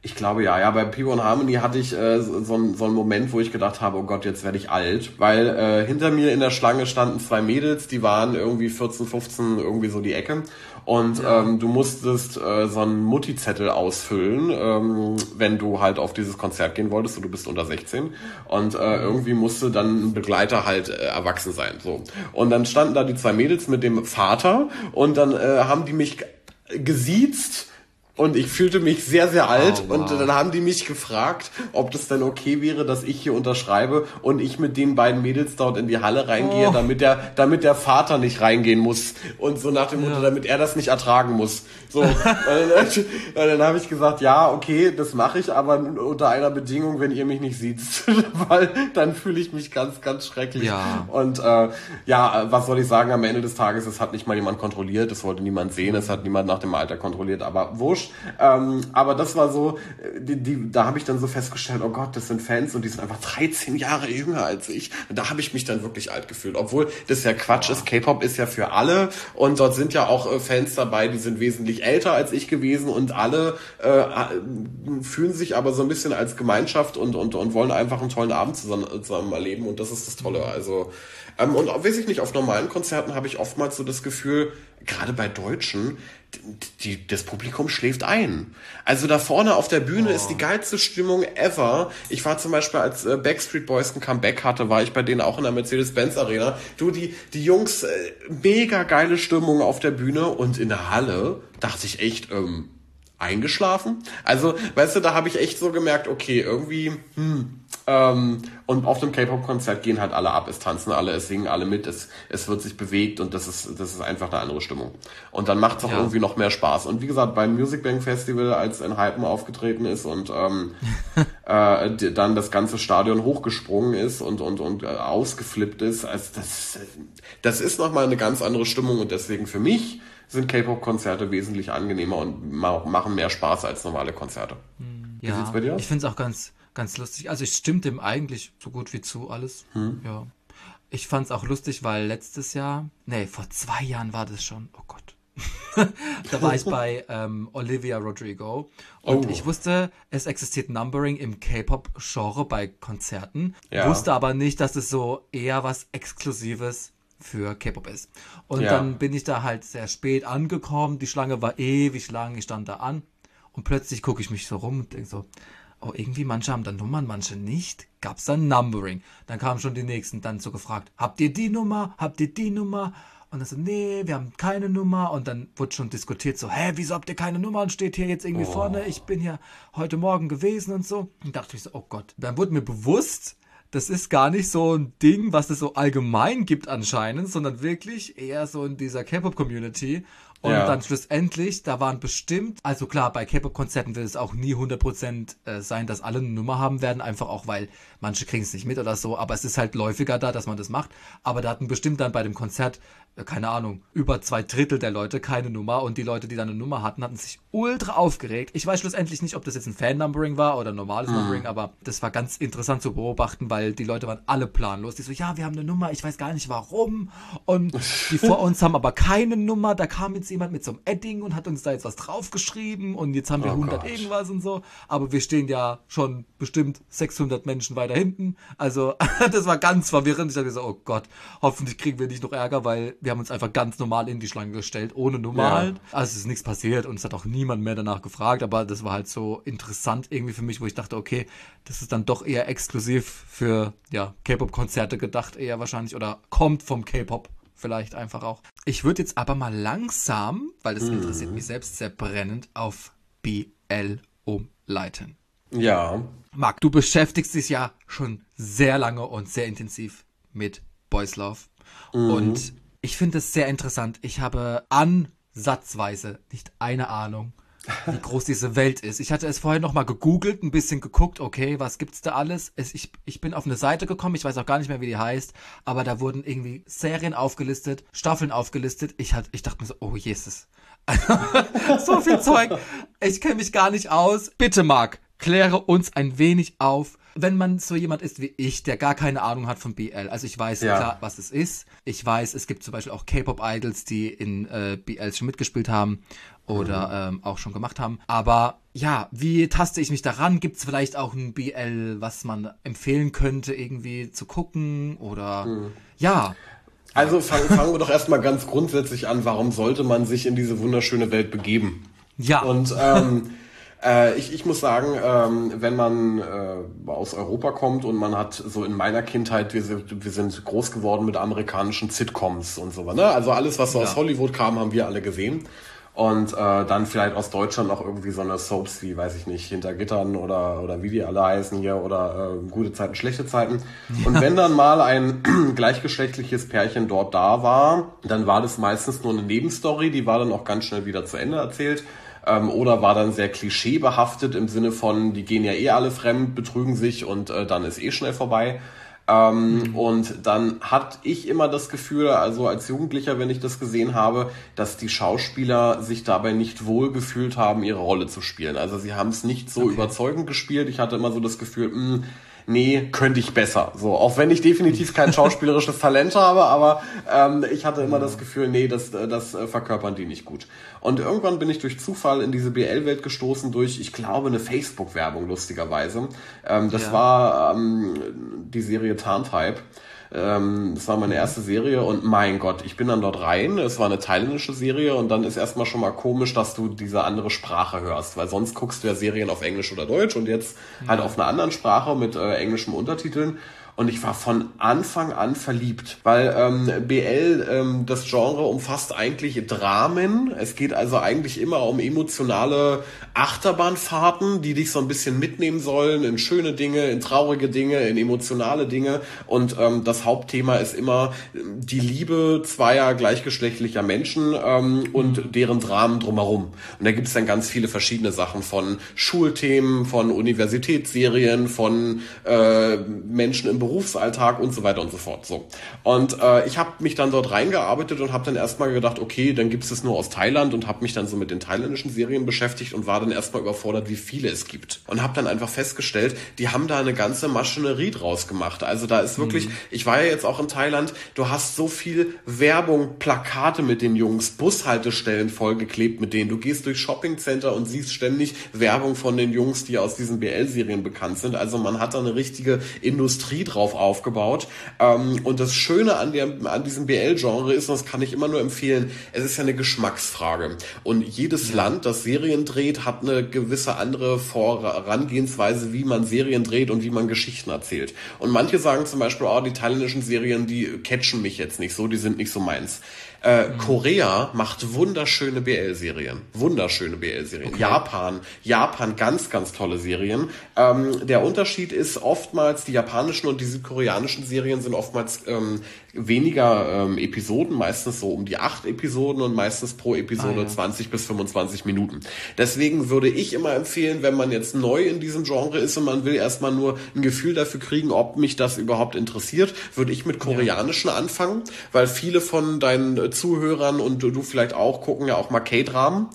Ich glaube ja, ja, bei P1 Harmony hatte ich äh, so, so einen Moment, wo ich gedacht habe, oh Gott, jetzt werde ich alt. Weil äh, hinter mir in der Schlange standen zwei Mädels, die waren irgendwie 14, 15, irgendwie so die Ecke. Und ja. ähm, du musstest äh, so einen Mutti-Zettel ausfüllen, ähm, wenn du halt auf dieses Konzert gehen wolltest und du bist unter 16. Und äh, mhm. irgendwie musste dann ein Begleiter halt äh, erwachsen sein. So. Und dann standen da die zwei Mädels mit dem Vater und dann äh, haben die mich gesiezt und ich fühlte mich sehr, sehr alt. Oh, wow. Und dann haben die mich gefragt, ob das denn okay wäre, dass ich hier unterschreibe und ich mit den beiden Mädels dort in die Halle reingehe, oh. damit der, damit der Vater nicht reingehen muss. Und so nach dem Motto, ja. damit er das nicht ertragen muss. So. dann, dann habe ich gesagt, ja, okay, das mache ich, aber unter einer Bedingung, wenn ihr mich nicht sieht. Weil dann fühle ich mich ganz, ganz schrecklich. Ja. Und äh, ja, was soll ich sagen, am Ende des Tages, es hat nicht mal jemand kontrolliert, es wollte niemand sehen, es hat niemand nach dem Alter kontrolliert, aber wurscht. Ähm, aber das war so, die, die, da habe ich dann so festgestellt, oh Gott, das sind Fans und die sind einfach 13 Jahre jünger als ich. Und da habe ich mich dann wirklich alt gefühlt. Obwohl das ja Quatsch ist, K-Pop ist ja für alle und dort sind ja auch äh, Fans dabei, die sind wesentlich älter als ich gewesen und alle äh, fühlen sich aber so ein bisschen als Gemeinschaft und, und, und wollen einfach einen tollen Abend zusammen, zusammen erleben und das ist das Tolle. Also ähm, und weiß ich nicht, auf normalen Konzerten habe ich oftmals so das Gefühl, gerade bei Deutschen, die, das Publikum schläft ein. Also da vorne auf der Bühne oh. ist die geilste Stimmung ever. Ich war zum Beispiel, als äh, Backstreet Boys ein Comeback hatte, war ich bei denen auch in der Mercedes-Benz Arena. Du, die, die Jungs, äh, mega geile Stimmung auf der Bühne und in der Halle dachte ich echt, ähm, eingeschlafen. Also, weißt du, da habe ich echt so gemerkt, okay, irgendwie, hm, ähm, und auf dem K-Pop-Konzert gehen halt alle ab, es tanzen alle, es singen alle mit, es, es wird sich bewegt und das ist, das ist einfach eine andere Stimmung. Und dann macht es auch ja. irgendwie noch mehr Spaß. Und wie gesagt, beim Music Bank Festival, als ein Hypen aufgetreten ist und ähm, äh, dann das ganze Stadion hochgesprungen ist und, und, und äh, ausgeflippt ist, also das, das ist nochmal eine ganz andere Stimmung und deswegen für mich sind K-Pop-Konzerte wesentlich angenehmer und machen mehr Spaß als normale Konzerte. Hm. Wie ja, sieht's bei dir aus? Ich finde es auch ganz, ganz lustig. Also ich stimme dem eigentlich so gut wie zu alles. Hm. Ja. Ich fand es auch lustig, weil letztes Jahr, nee, vor zwei Jahren war das schon. Oh Gott. da war ich bei ähm, Olivia Rodrigo und oh. ich wusste, es existiert Numbering im K-Pop-Genre bei Konzerten, ja. wusste aber nicht, dass es so eher was Exklusives für K-Pop ist. Und ja. dann bin ich da halt sehr spät angekommen. Die Schlange war ewig lang. Ich stand da an. Und plötzlich gucke ich mich so rum und denke so, oh, irgendwie manche haben dann Nummern, manche nicht. Gab es dann Numbering. Dann kamen schon die nächsten dann so gefragt, habt ihr die Nummer? Habt ihr die Nummer? Und dann so, nee, wir haben keine Nummer. Und dann wurde schon diskutiert, so, hä, wieso habt ihr keine Nummer und steht hier jetzt irgendwie oh. vorne? Ich bin ja heute Morgen gewesen und so. Und dachte ich so, oh Gott. Dann wurde mir bewusst, das ist gar nicht so ein Ding, was es so allgemein gibt anscheinend, sondern wirklich eher so in dieser K-Pop-Community. Und ja. dann schlussendlich, da waren bestimmt, also klar, bei K-Pop-Konzerten wird es auch nie 100% äh, sein, dass alle eine Nummer haben werden, einfach auch, weil manche kriegen es nicht mit oder so, aber es ist halt läufiger da, dass man das macht. Aber da hatten bestimmt dann bei dem Konzert, keine Ahnung, über zwei Drittel der Leute keine Nummer und die Leute, die dann eine Nummer hatten, hatten sich ultra aufgeregt. Ich weiß schlussendlich nicht, ob das jetzt ein Fan-Numbering war oder ein normales mhm. Numbering, aber das war ganz interessant zu beobachten, weil die Leute waren alle planlos. Die so, ja, wir haben eine Nummer, ich weiß gar nicht warum. Und die vor uns haben aber keine Nummer, da kam jetzt jemand mit so einem Edding und hat uns da jetzt was draufgeschrieben und jetzt haben wir oh 100 Gott. irgendwas und so. Aber wir stehen ja schon bestimmt 600 Menschen weiter hinten. Also das war ganz verwirrend. Ich dachte so, oh Gott, hoffentlich kriegen wir nicht noch Ärger, weil wir haben uns einfach ganz normal in die Schlange gestellt, ohne Nummer ja. halt. Also es ist nichts passiert und es hat auch niemand mehr danach gefragt, aber das war halt so interessant irgendwie für mich, wo ich dachte, okay, das ist dann doch eher exklusiv für ja, K-Pop-Konzerte gedacht, eher wahrscheinlich oder kommt vom K-Pop vielleicht einfach auch. Ich würde jetzt aber mal langsam, weil das mhm. interessiert mich selbst sehr brennend, auf BL umleiten. Ja. Marc, du beschäftigst dich ja schon sehr lange und sehr intensiv mit Boys Love. Mhm. Und ich finde es sehr interessant. Ich habe ansatzweise nicht eine Ahnung, wie groß diese Welt ist. Ich hatte es vorher noch mal gegoogelt, ein bisschen geguckt, okay, was gibt's da alles? Es, ich, ich bin auf eine Seite gekommen, ich weiß auch gar nicht mehr, wie die heißt, aber da wurden irgendwie Serien aufgelistet, Staffeln aufgelistet. Ich, hat, ich dachte mir so, oh Jesus. so viel Zeug. Ich kenne mich gar nicht aus. Bitte, Marc, kläre uns ein wenig auf, wenn man so jemand ist wie ich, der gar keine Ahnung hat von BL. Also ich weiß ja. klar, was es ist. Ich weiß, es gibt zum Beispiel auch K-Pop-Idols, die in äh, BL schon mitgespielt haben oder mhm. ähm, auch schon gemacht haben. Aber ja, wie taste ich mich daran? Gibt es vielleicht auch ein BL, was man empfehlen könnte, irgendwie zu gucken? Oder mhm. ja. Also fangen, fangen wir doch erstmal ganz grundsätzlich an. Warum sollte man sich in diese wunderschöne Welt begeben? Ja. Und ähm, äh, ich, ich muss sagen, ähm, wenn man äh, aus Europa kommt und man hat so in meiner Kindheit, wir sind, wir sind groß geworden mit amerikanischen Sitcoms und so, ne? Also alles, was so ja. aus Hollywood kam, haben wir alle gesehen und äh, dann vielleicht aus Deutschland noch irgendwie so eine Soaps wie, weiß ich nicht, hinter Gittern oder, oder wie die alle heißen hier oder äh, gute Zeiten, schlechte Zeiten. Ja. Und wenn dann mal ein gleichgeschlechtliches Pärchen dort da war, dann war das meistens nur eine Nebenstory, die war dann auch ganz schnell wieder zu Ende erzählt. Ähm, oder war dann sehr klischeebehaftet im Sinne von, die gehen ja eh alle fremd, betrügen sich und äh, dann ist eh schnell vorbei. Ähm, mhm. Und dann hatte ich immer das Gefühl, also als Jugendlicher, wenn ich das gesehen habe, dass die Schauspieler sich dabei nicht wohl gefühlt haben, ihre Rolle zu spielen. Also sie haben es nicht so okay. überzeugend gespielt. Ich hatte immer so das Gefühl, mh, hm, nee, könnte ich besser. So, auch wenn ich definitiv kein schauspielerisches Talent habe, aber ähm, ich hatte immer das Gefühl, nee, das, das äh, verkörpern die nicht gut. Und irgendwann bin ich durch Zufall in diese BL-Welt gestoßen durch, ich glaube, eine Facebook-Werbung, lustigerweise. Ähm, das ja. war ähm, die Serie Tarntype. Ähm, das war meine erste Serie und mein Gott, ich bin dann dort rein. Es war eine thailändische Serie und dann ist erstmal schon mal komisch, dass du diese andere Sprache hörst, weil sonst guckst du ja Serien auf Englisch oder Deutsch und jetzt halt auf einer anderen Sprache mit äh, englischen Untertiteln. Und ich war von Anfang an verliebt, weil ähm, BL, ähm, das Genre umfasst eigentlich Dramen. Es geht also eigentlich immer um emotionale Achterbahnfahrten, die dich so ein bisschen mitnehmen sollen in schöne Dinge, in traurige Dinge, in emotionale Dinge. Und ähm, das Hauptthema ist immer die Liebe zweier gleichgeschlechtlicher Menschen ähm, und deren Dramen drumherum. Und da gibt es dann ganz viele verschiedene Sachen von Schulthemen, von Universitätsserien, von äh, Menschen im Berufsalltag und so weiter und so fort. So. Und äh, ich habe mich dann dort reingearbeitet und habe dann erstmal gedacht, okay, dann gibt es es nur aus Thailand und habe mich dann so mit den thailändischen Serien beschäftigt und war dann erstmal überfordert, wie viele es gibt. Und habe dann einfach festgestellt, die haben da eine ganze Maschinerie draus gemacht. Also da ist wirklich, mhm. ich war ja jetzt auch in Thailand, du hast so viel Werbung, Plakate mit den Jungs, Bushaltestellen vollgeklebt mit denen. Du gehst durch Shoppingcenter und siehst ständig Werbung von den Jungs, die aus diesen BL-Serien bekannt sind. Also man hat da eine richtige Industrie draus drauf aufgebaut. Ähm, und das Schöne an, der, an diesem BL-Genre ist, und das kann ich immer nur empfehlen, es ist ja eine Geschmacksfrage. Und jedes ja. Land, das Serien dreht, hat eine gewisse andere Vorangehensweise, wie man Serien dreht und wie man Geschichten erzählt. Und manche sagen zum Beispiel, oh, die thailändischen Serien, die catchen mich jetzt nicht so, die sind nicht so meins. Äh, mhm. Korea macht wunderschöne BL-Serien. Wunderschöne BL-Serien. Okay. Japan, Japan ganz, ganz tolle Serien. Ähm, der Unterschied ist oftmals, die japanischen und die südkoreanischen Serien sind oftmals ähm, weniger ähm, Episoden, meistens so um die acht Episoden und meistens pro Episode ah, ja. 20 bis 25 Minuten. Deswegen würde ich immer empfehlen, wenn man jetzt neu in diesem Genre ist und man will erstmal nur ein Gefühl dafür kriegen, ob mich das überhaupt interessiert, würde ich mit koreanischen ja. anfangen, weil viele von deinen Zuhörern und du vielleicht auch gucken ja auch mal K-Dramen.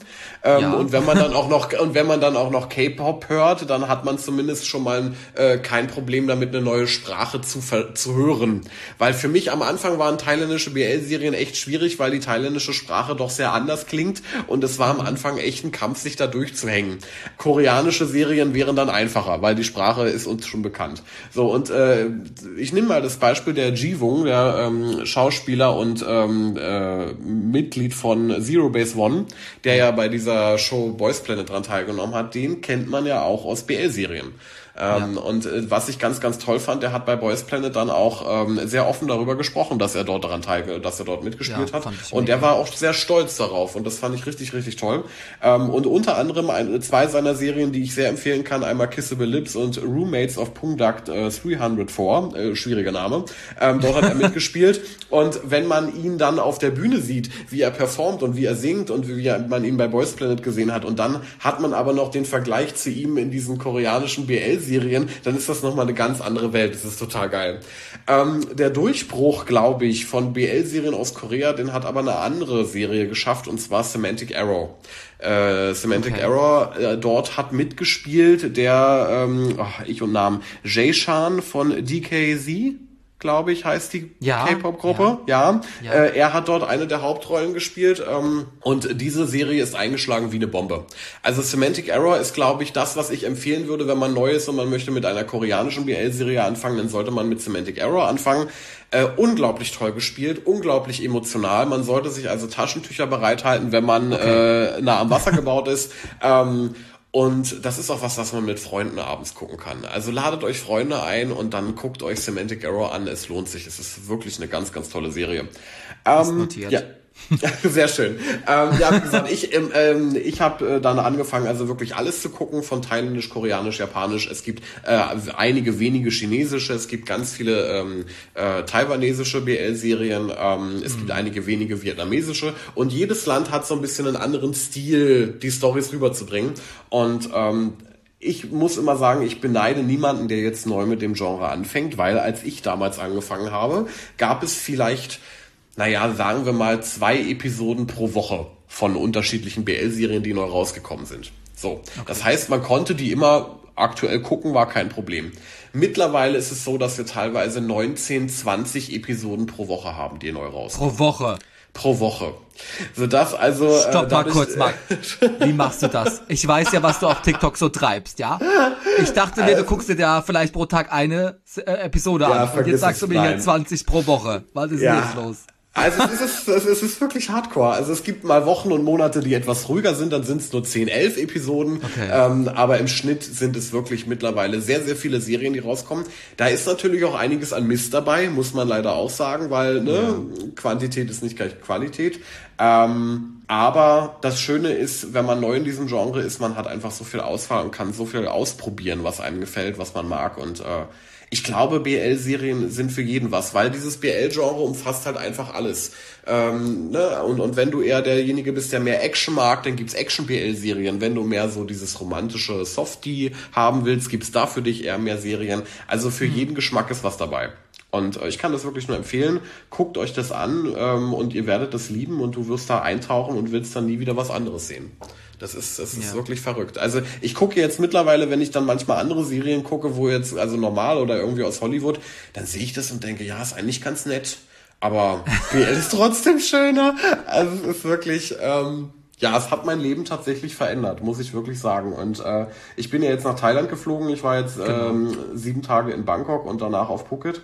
Ähm, ja. Und wenn man dann auch noch und wenn man dann auch noch K-Pop hört, dann hat man zumindest schon mal äh, kein Problem damit, eine neue Sprache zu, zu hören. Weil für mich am Anfang waren thailändische BL-Serien echt schwierig, weil die thailändische Sprache doch sehr anders klingt und es war am Anfang echt ein Kampf, sich da durchzuhängen. Koreanische Serien wären dann einfacher, weil die Sprache ist uns schon bekannt. So und äh, ich nehme mal das Beispiel der Ji-Wung, der ähm, Schauspieler und ähm, äh, Mitglied von Zero Base One, der ja bei dieser Show Boys Planet dran teilgenommen hat. Den kennt man ja auch aus BL-Serien. Ähm, ja. Und äh, was ich ganz, ganz toll fand, der hat bei Boys Planet dann auch ähm, sehr offen darüber gesprochen, dass er dort daran teil, dass er dort mitgespielt ja, hat. Und der war auch sehr stolz darauf und das fand ich richtig, richtig toll. Ähm, und unter anderem ein, zwei seiner Serien, die ich sehr empfehlen kann, einmal Kissable Lips und Roommates of Punduct äh, 304, äh, schwieriger Name. Ähm, dort hat er mitgespielt und wenn man ihn dann auf der Bühne sieht, wie er performt und wie er singt und wie er, man ihn bei Boys Planet gesehen hat und dann hat man aber noch den Vergleich zu ihm in diesen koreanischen BL Serien, dann ist das nochmal eine ganz andere Welt. Das ist total geil. Ähm, der Durchbruch, glaube ich, von BL-Serien aus Korea, den hat aber eine andere Serie geschafft, und zwar Semantic Arrow. Äh, Semantic okay. Error, äh, dort hat mitgespielt der, ähm, oh, ich und Namen, Jay Shan von DKZ glaube ich, heißt die ja, K-Pop-Gruppe. Ja. ja. Äh, er hat dort eine der Hauptrollen gespielt ähm, und diese Serie ist eingeschlagen wie eine Bombe. Also Semantic Error ist, glaube ich, das, was ich empfehlen würde, wenn man neu ist und man möchte mit einer koreanischen BL-Serie anfangen, dann sollte man mit Semantic Error anfangen. Äh, unglaublich toll gespielt, unglaublich emotional. Man sollte sich also Taschentücher bereithalten, wenn man okay. äh, nah am Wasser gebaut ist. Ähm, und das ist auch was, was man mit Freunden abends gucken kann. Also ladet euch Freunde ein und dann guckt euch Semantic Error an. Es lohnt sich. Es ist wirklich eine ganz, ganz tolle Serie. Ähm, ja. Sehr schön. Ähm, ja, wie gesagt, ich, ähm, ähm, ich habe äh, dann angefangen, also wirklich alles zu gucken, von Thailändisch, Koreanisch, Japanisch. Es gibt äh, einige wenige chinesische, es gibt ganz viele ähm, äh, taiwanesische BL-Serien, ähm, es mhm. gibt einige wenige vietnamesische und jedes Land hat so ein bisschen einen anderen Stil, die Stories rüberzubringen. Und ähm, ich muss immer sagen, ich beneide niemanden, der jetzt neu mit dem Genre anfängt, weil als ich damals angefangen habe, gab es vielleicht naja, sagen wir mal zwei Episoden pro Woche von unterschiedlichen BL-Serien, die neu rausgekommen sind. So. Okay. Das heißt, man konnte die immer aktuell gucken, war kein Problem. Mittlerweile ist es so, dass wir teilweise 19, 20 Episoden pro Woche haben, die neu rauskommen. Pro Woche. Pro Woche. So das also. Äh, Stopp äh, mal kurz, Marc. Wie machst du das? Ich weiß ja, was du auf TikTok so treibst, ja? Ich dachte mir, also, du guckst dir da vielleicht pro Tag eine äh, Episode ja, an. Und jetzt sagst du mir hier 20 pro Woche. Was ist ja. jetzt los? Also es ist, es ist wirklich hardcore. Also es gibt mal Wochen und Monate, die etwas ruhiger sind, dann sind es nur 10, 11 Episoden. Okay. Ähm, aber im Schnitt sind es wirklich mittlerweile sehr, sehr viele Serien, die rauskommen. Da ist natürlich auch einiges an Mist dabei, muss man leider auch sagen, weil ne, ja. Quantität ist nicht gleich Qualität. Ähm, aber das Schöne ist, wenn man neu in diesem Genre ist, man hat einfach so viel Auswahl und kann so viel ausprobieren, was einem gefällt, was man mag. Und äh, ich glaube, BL-Serien sind für jeden was, weil dieses BL-Genre umfasst halt einfach alles. Ähm, ne? und, und wenn du eher derjenige bist, der mehr Action mag, dann gibt's Action-BL-Serien. Wenn du mehr so dieses romantische Softie haben willst, gibt's da für dich eher mehr Serien. Also für mhm. jeden Geschmack ist was dabei. Und ich kann das wirklich nur empfehlen. Guckt euch das an ähm, und ihr werdet das lieben und du wirst da eintauchen und willst dann nie wieder was anderes sehen. Das ist, das ist ja. wirklich verrückt. Also ich gucke jetzt mittlerweile, wenn ich dann manchmal andere Serien gucke, wo jetzt, also normal oder irgendwie aus Hollywood, dann sehe ich das und denke, ja, ist eigentlich ganz nett. Aber BL ist trotzdem schöner. Also es ist wirklich, ähm, Ja, es hat mein Leben tatsächlich verändert, muss ich wirklich sagen. Und äh, ich bin ja jetzt nach Thailand geflogen. Ich war jetzt genau. ähm, sieben Tage in Bangkok und danach auf Phuket.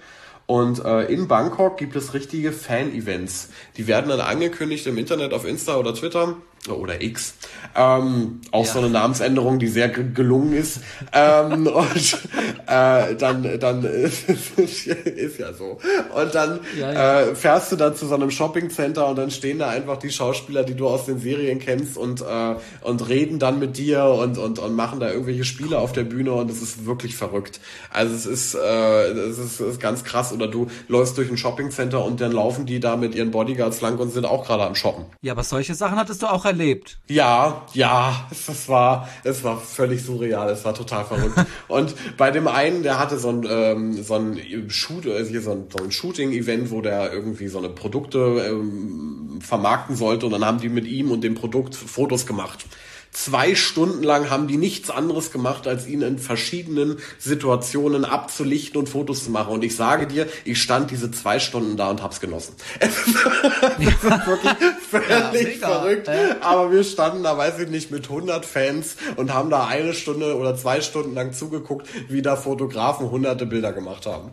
Und äh, in Bangkok gibt es richtige Fan-Events. Die werden dann angekündigt im Internet, auf Insta oder Twitter oder X. Ähm, auch ja. so eine Namensänderung, die sehr gelungen ist. ähm, und äh, dann, dann ist ja so. Und dann ja, ja. Äh, fährst du dann zu so einem Shoppingcenter und dann stehen da einfach die Schauspieler, die du aus den Serien kennst und äh, und reden dann mit dir und und und machen da irgendwelche Spiele auf der Bühne und es ist wirklich verrückt. Also es ist äh, es ist, ist ganz krass. Oder du läufst durch ein Shoppingcenter und dann laufen die da mit ihren Bodyguards lang und sind auch gerade am Shoppen. Ja, aber solche Sachen hattest du auch erlebt. Ja, ja, es war, es war völlig surreal, es war total verrückt. und bei dem einen, der hatte so ein, ähm, so ein Shoot, also hier so ein, so ein Shooting-Event, wo der irgendwie so eine Produkte ähm, vermarkten sollte und dann haben die mit ihm und dem Produkt Fotos gemacht. Zwei Stunden lang haben die nichts anderes gemacht, als ihn in verschiedenen Situationen abzulichten und Fotos zu machen. Und ich sage dir, ich stand diese zwei Stunden da und hab's genossen. das ist wirklich völlig ja, verrückt. Aber wir standen da, weiß ich nicht, mit 100 Fans und haben da eine Stunde oder zwei Stunden lang zugeguckt, wie da Fotografen hunderte Bilder gemacht haben.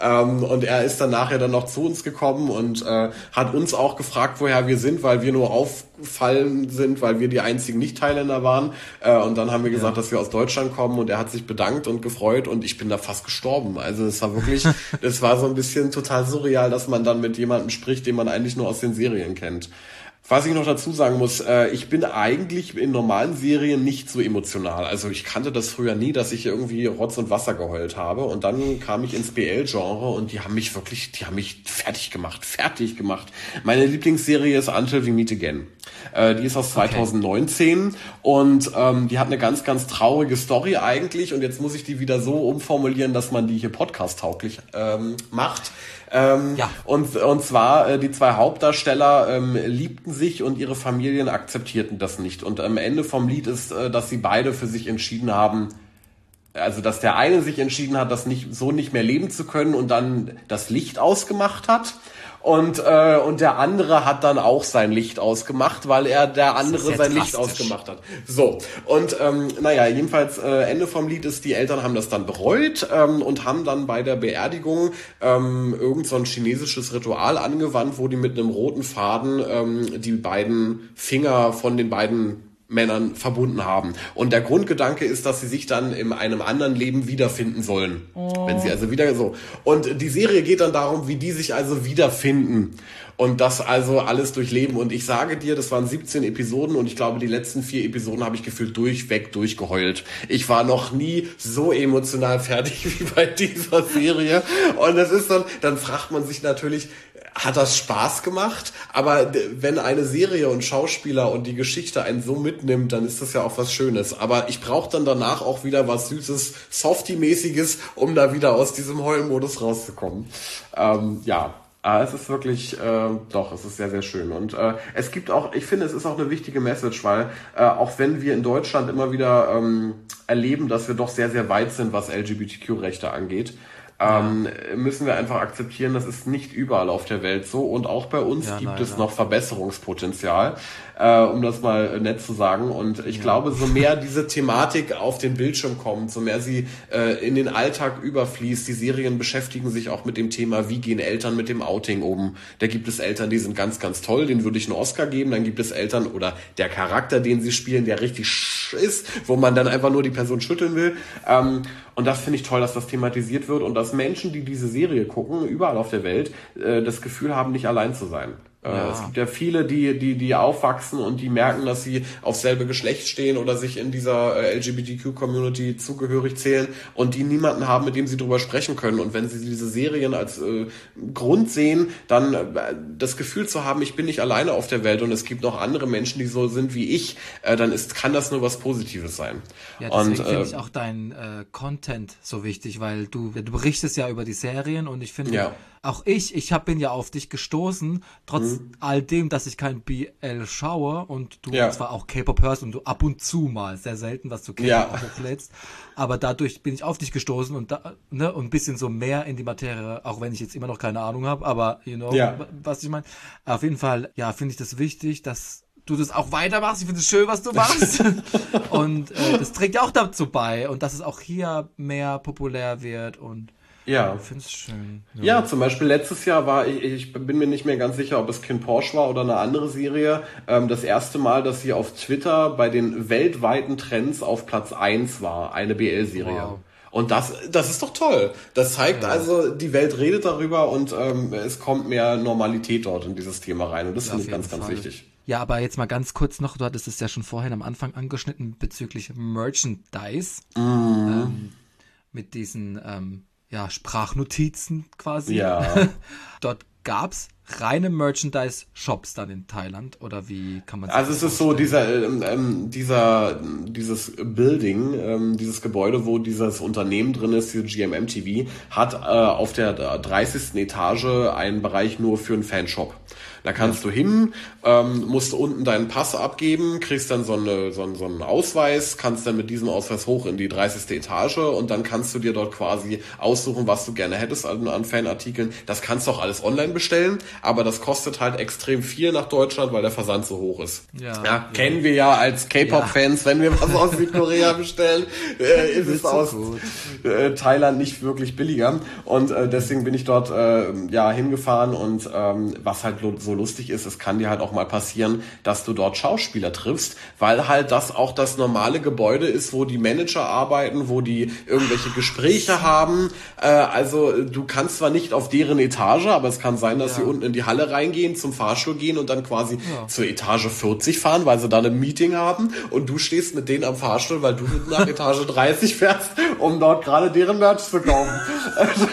Ähm, und er ist dann nachher dann noch zu uns gekommen und äh, hat uns auch gefragt, woher wir sind, weil wir nur auffallen sind, weil wir die einzigen Nicht-Thailänder waren. Äh, und dann haben wir gesagt, ja. dass wir aus Deutschland kommen und er hat sich bedankt und gefreut und ich bin da fast gestorben. Also es war wirklich, es war so ein bisschen total surreal, dass man dann mit jemandem spricht, den man eigentlich nur aus den Serien kennt. Was ich noch dazu sagen muss, äh, ich bin eigentlich in normalen Serien nicht so emotional. Also ich kannte das früher nie, dass ich irgendwie Rotz und Wasser geheult habe. Und dann kam ich ins BL-Genre und die haben mich wirklich, die haben mich fertig gemacht, fertig gemacht. Meine Lieblingsserie ist Until We Meet Again. Äh, die ist aus 2019 okay. und ähm, die hat eine ganz, ganz traurige Story eigentlich. Und jetzt muss ich die wieder so umformulieren, dass man die hier podcast-tauglich ähm, macht. Ähm, ja. und, und zwar, äh, die zwei Hauptdarsteller ähm, liebten sich und ihre Familien akzeptierten das nicht. Und am Ende vom Lied ist, äh, dass sie beide für sich entschieden haben, also dass der eine sich entschieden hat, das nicht so nicht mehr leben zu können und dann das Licht ausgemacht hat und, äh, und der andere hat dann auch sein Licht ausgemacht, weil er der andere sein Licht ausgemacht hat. So, und ähm, naja, jedenfalls äh, Ende vom Lied ist, die Eltern haben das dann bereut ähm, und haben dann bei der Beerdigung ähm, irgend so ein chinesisches Ritual angewandt, wo die mit einem roten Faden ähm, die beiden Finger von den beiden Männern verbunden haben. Und der Grundgedanke ist, dass sie sich dann in einem anderen Leben wiederfinden sollen. Oh. Wenn sie also wieder so. Und die Serie geht dann darum, wie die sich also wiederfinden. Und das also alles durchleben. Und ich sage dir, das waren 17 Episoden und ich glaube, die letzten vier Episoden habe ich gefühlt durchweg durchgeheult. Ich war noch nie so emotional fertig wie bei dieser Serie. Und das ist dann, dann fragt man sich natürlich, hat das Spaß gemacht, aber wenn eine Serie und Schauspieler und die Geschichte einen so mitnimmt, dann ist das ja auch was Schönes. Aber ich brauche dann danach auch wieder was Süßes, Softie-mäßiges, um da wieder aus diesem Heulmodus rauszukommen. Ähm, ja, äh, es ist wirklich, äh, doch, es ist sehr, sehr schön. Und äh, es gibt auch, ich finde, es ist auch eine wichtige Message, weil äh, auch wenn wir in Deutschland immer wieder ähm, erleben, dass wir doch sehr, sehr weit sind, was LGBTQ-Rechte angeht, ähm, müssen wir einfach akzeptieren, das ist nicht überall auf der Welt so und auch bei uns ja, gibt leider. es noch Verbesserungspotenzial äh, um das mal nett zu sagen. Und ich ja. glaube, so mehr diese Thematik auf den Bildschirm kommt, so mehr sie äh, in den Alltag überfließt, die Serien beschäftigen sich auch mit dem Thema, wie gehen Eltern mit dem Outing um. Da gibt es Eltern, die sind ganz, ganz toll, denen würde ich einen Oscar geben. Dann gibt es Eltern oder der Charakter, den sie spielen, der richtig ist, wo man dann einfach nur die Person schütteln will. Ähm, und das finde ich toll, dass das thematisiert wird und dass Menschen, die diese Serie gucken, überall auf der Welt, äh, das Gefühl haben, nicht allein zu sein. Ja. Es gibt ja viele, die, die, die aufwachsen und die merken, dass sie auf selbe Geschlecht stehen oder sich in dieser äh, LGBTQ-Community zugehörig zählen und die niemanden haben, mit dem sie drüber sprechen können. Und wenn sie diese Serien als äh, Grund sehen, dann äh, das Gefühl zu haben, ich bin nicht alleine auf der Welt und es gibt noch andere Menschen, die so sind wie ich, äh, dann ist, kann das nur was Positives sein. Ja, deswegen finde äh, ich auch dein äh, Content so wichtig, weil du, du berichtest ja über die Serien und ich finde, ja auch ich, ich hab, bin ja auf dich gestoßen, trotz mhm. all dem, dass ich kein BL schaue und du ja. zwar auch K-Pop hörst und du ab und zu mal, sehr selten, was du K-Pop ja. hochlädst, aber dadurch bin ich auf dich gestoßen und da, ne, und ein bisschen so mehr in die Materie, auch wenn ich jetzt immer noch keine Ahnung habe, aber you know, ja. was ich meine. Auf jeden Fall, ja, finde ich das wichtig, dass du das auch weitermachst. Ich finde es schön, was du machst. und äh, das trägt ja auch dazu bei. Und dass es auch hier mehr populär wird und ja. Ich finde es schön. Ja. ja. zum Beispiel letztes Jahr war, ich, ich bin mir nicht mehr ganz sicher, ob es Kind Porsche war oder eine andere Serie, ähm, das erste Mal, dass sie auf Twitter bei den weltweiten Trends auf Platz 1 war, eine BL-Serie. Wow. Und das, das ist doch toll. Das zeigt ja. also, die Welt redet darüber und ähm, es kommt mehr Normalität dort in dieses Thema rein. Und das ja, finde ich ganz, Fall. ganz wichtig. Ja, aber jetzt mal ganz kurz noch, du hattest es ja schon vorhin am Anfang angeschnitten bezüglich Merchandise. Mhm. Ähm, mit diesen ähm, ja, Sprachnotizen quasi. Ja. Dort gab's reine Merchandise-Shops dann in Thailand oder wie kann man das Also es ist so dieser ähm, ähm, dieser dieses Building, ähm, dieses Gebäude, wo dieses Unternehmen drin ist, hier GMM TV, hat äh, auf der 30. Etage einen Bereich nur für einen Fanshop. Da kannst ja. du hin, ähm, musst unten deinen Pass abgeben, kriegst dann so, eine, so, so einen Ausweis, kannst dann mit diesem Ausweis hoch in die 30. Etage und dann kannst du dir dort quasi aussuchen, was du gerne hättest an, an Fanartikeln. Das kannst du auch alles online bestellen, aber das kostet halt extrem viel nach Deutschland, weil der Versand so hoch ist. Ja, ja, ja. kennen wir ja als K-Pop-Fans, wenn wir was aus Südkorea bestellen, äh, ist es aus äh, Thailand nicht wirklich billiger. Und äh, deswegen bin ich dort äh, ja hingefahren und ähm, was halt so lustig ist, es kann dir halt auch mal passieren, dass du dort Schauspieler triffst, weil halt das auch das normale Gebäude ist, wo die Manager arbeiten, wo die irgendwelche Gespräche haben. Äh, also du kannst zwar nicht auf deren Etage, aber es kann sein, dass ja. sie unten in die Halle reingehen, zum Fahrstuhl gehen und dann quasi ja. zur Etage 40 fahren, weil sie da ein Meeting haben und du stehst mit denen am Fahrstuhl, weil du nach Etage 30 fährst, um dort gerade deren Merch zu kaufen.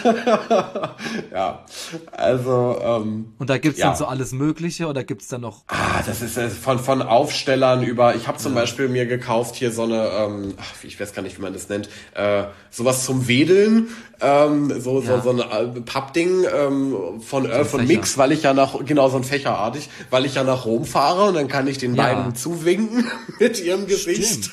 ja, also ähm, und da gibt's ja. dann so alles alles Mögliche oder gibt es da noch? Ah, das ist äh, von, von Aufstellern über. Ich habe zum ja. Beispiel mir gekauft hier so eine, ähm, ach, ich weiß gar nicht, wie man das nennt, äh, sowas zum Wedeln, ähm, so, ja. so, so ein äh, Pappding ähm, von äh, von Mix, weil ich ja nach, genau so ein Fächerartig, weil ich ja nach Rom fahre und dann kann ich den ja. beiden zuwinken mit ihrem Gesicht.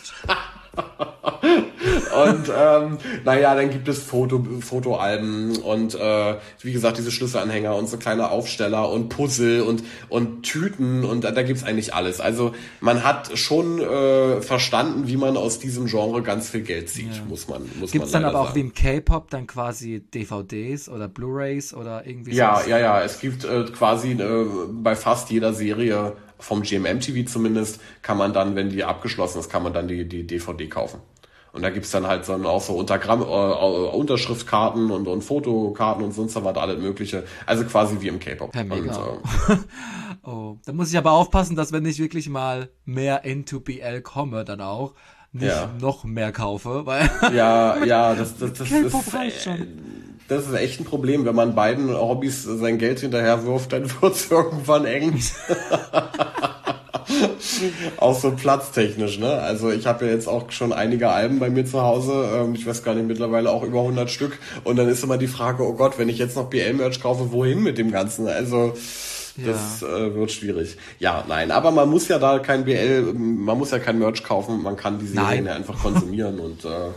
und ähm, naja, dann gibt es Foto, Fotoalben und äh, wie gesagt diese Schlüsselanhänger und so kleine Aufsteller und Puzzle und und Tüten und da, da gibt's eigentlich alles. Also man hat schon äh, verstanden, wie man aus diesem Genre ganz viel Geld zieht, ja. muss man muss Gibt's man dann aber auch sagen. wie im K-Pop dann quasi DVDs oder Blu-rays oder irgendwie Ja, sowas? ja, ja, es gibt äh, quasi äh, bei fast jeder Serie vom GMM TV zumindest kann man dann, wenn die abgeschlossen ist, kann man dann die, die DVD kaufen. Und da gibt's dann halt so auch so Untergramm, äh, äh, Unterschriftkarten und, und Fotokarten und sonst was alles mögliche. Also quasi wie im K-Pop. Ja, mega. Und, äh, oh, da muss ich aber aufpassen, dass wenn ich wirklich mal mehr into BL komme, dann auch nicht ja. noch mehr kaufe, weil ja, ja, das, das, das, das ist, schon. Das ist echt ein Problem, wenn man beiden Hobbys sein Geld hinterher wirft, dann wird's irgendwann eng. auch so platztechnisch, ne? Also ich habe ja jetzt auch schon einige Alben bei mir zu Hause. Ähm, ich weiß gar nicht, mittlerweile auch über 100 Stück. Und dann ist immer die Frage, oh Gott, wenn ich jetzt noch BL-Merch kaufe, wohin mit dem Ganzen? Also das ja. äh, wird schwierig. Ja, nein, aber man muss ja da kein BL, man muss ja kein Merch kaufen, man kann die Serien ja einfach konsumieren und äh,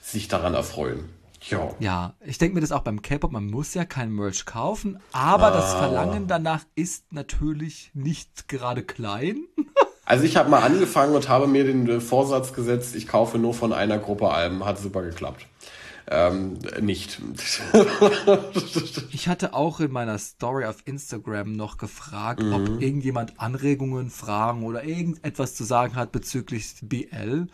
sich daran erfreuen. Ja. ja, ich denke mir das auch beim K-Pop, man muss ja kein Merch kaufen, aber ah. das Verlangen danach ist natürlich nicht gerade klein. Also ich habe mal angefangen und habe mir den Vorsatz gesetzt, ich kaufe nur von einer Gruppe Alben. Hat super geklappt. Ähm, nicht. ich hatte auch in meiner Story auf Instagram noch gefragt, mhm. ob irgendjemand Anregungen, Fragen oder irgendetwas zu sagen hat bezüglich BL.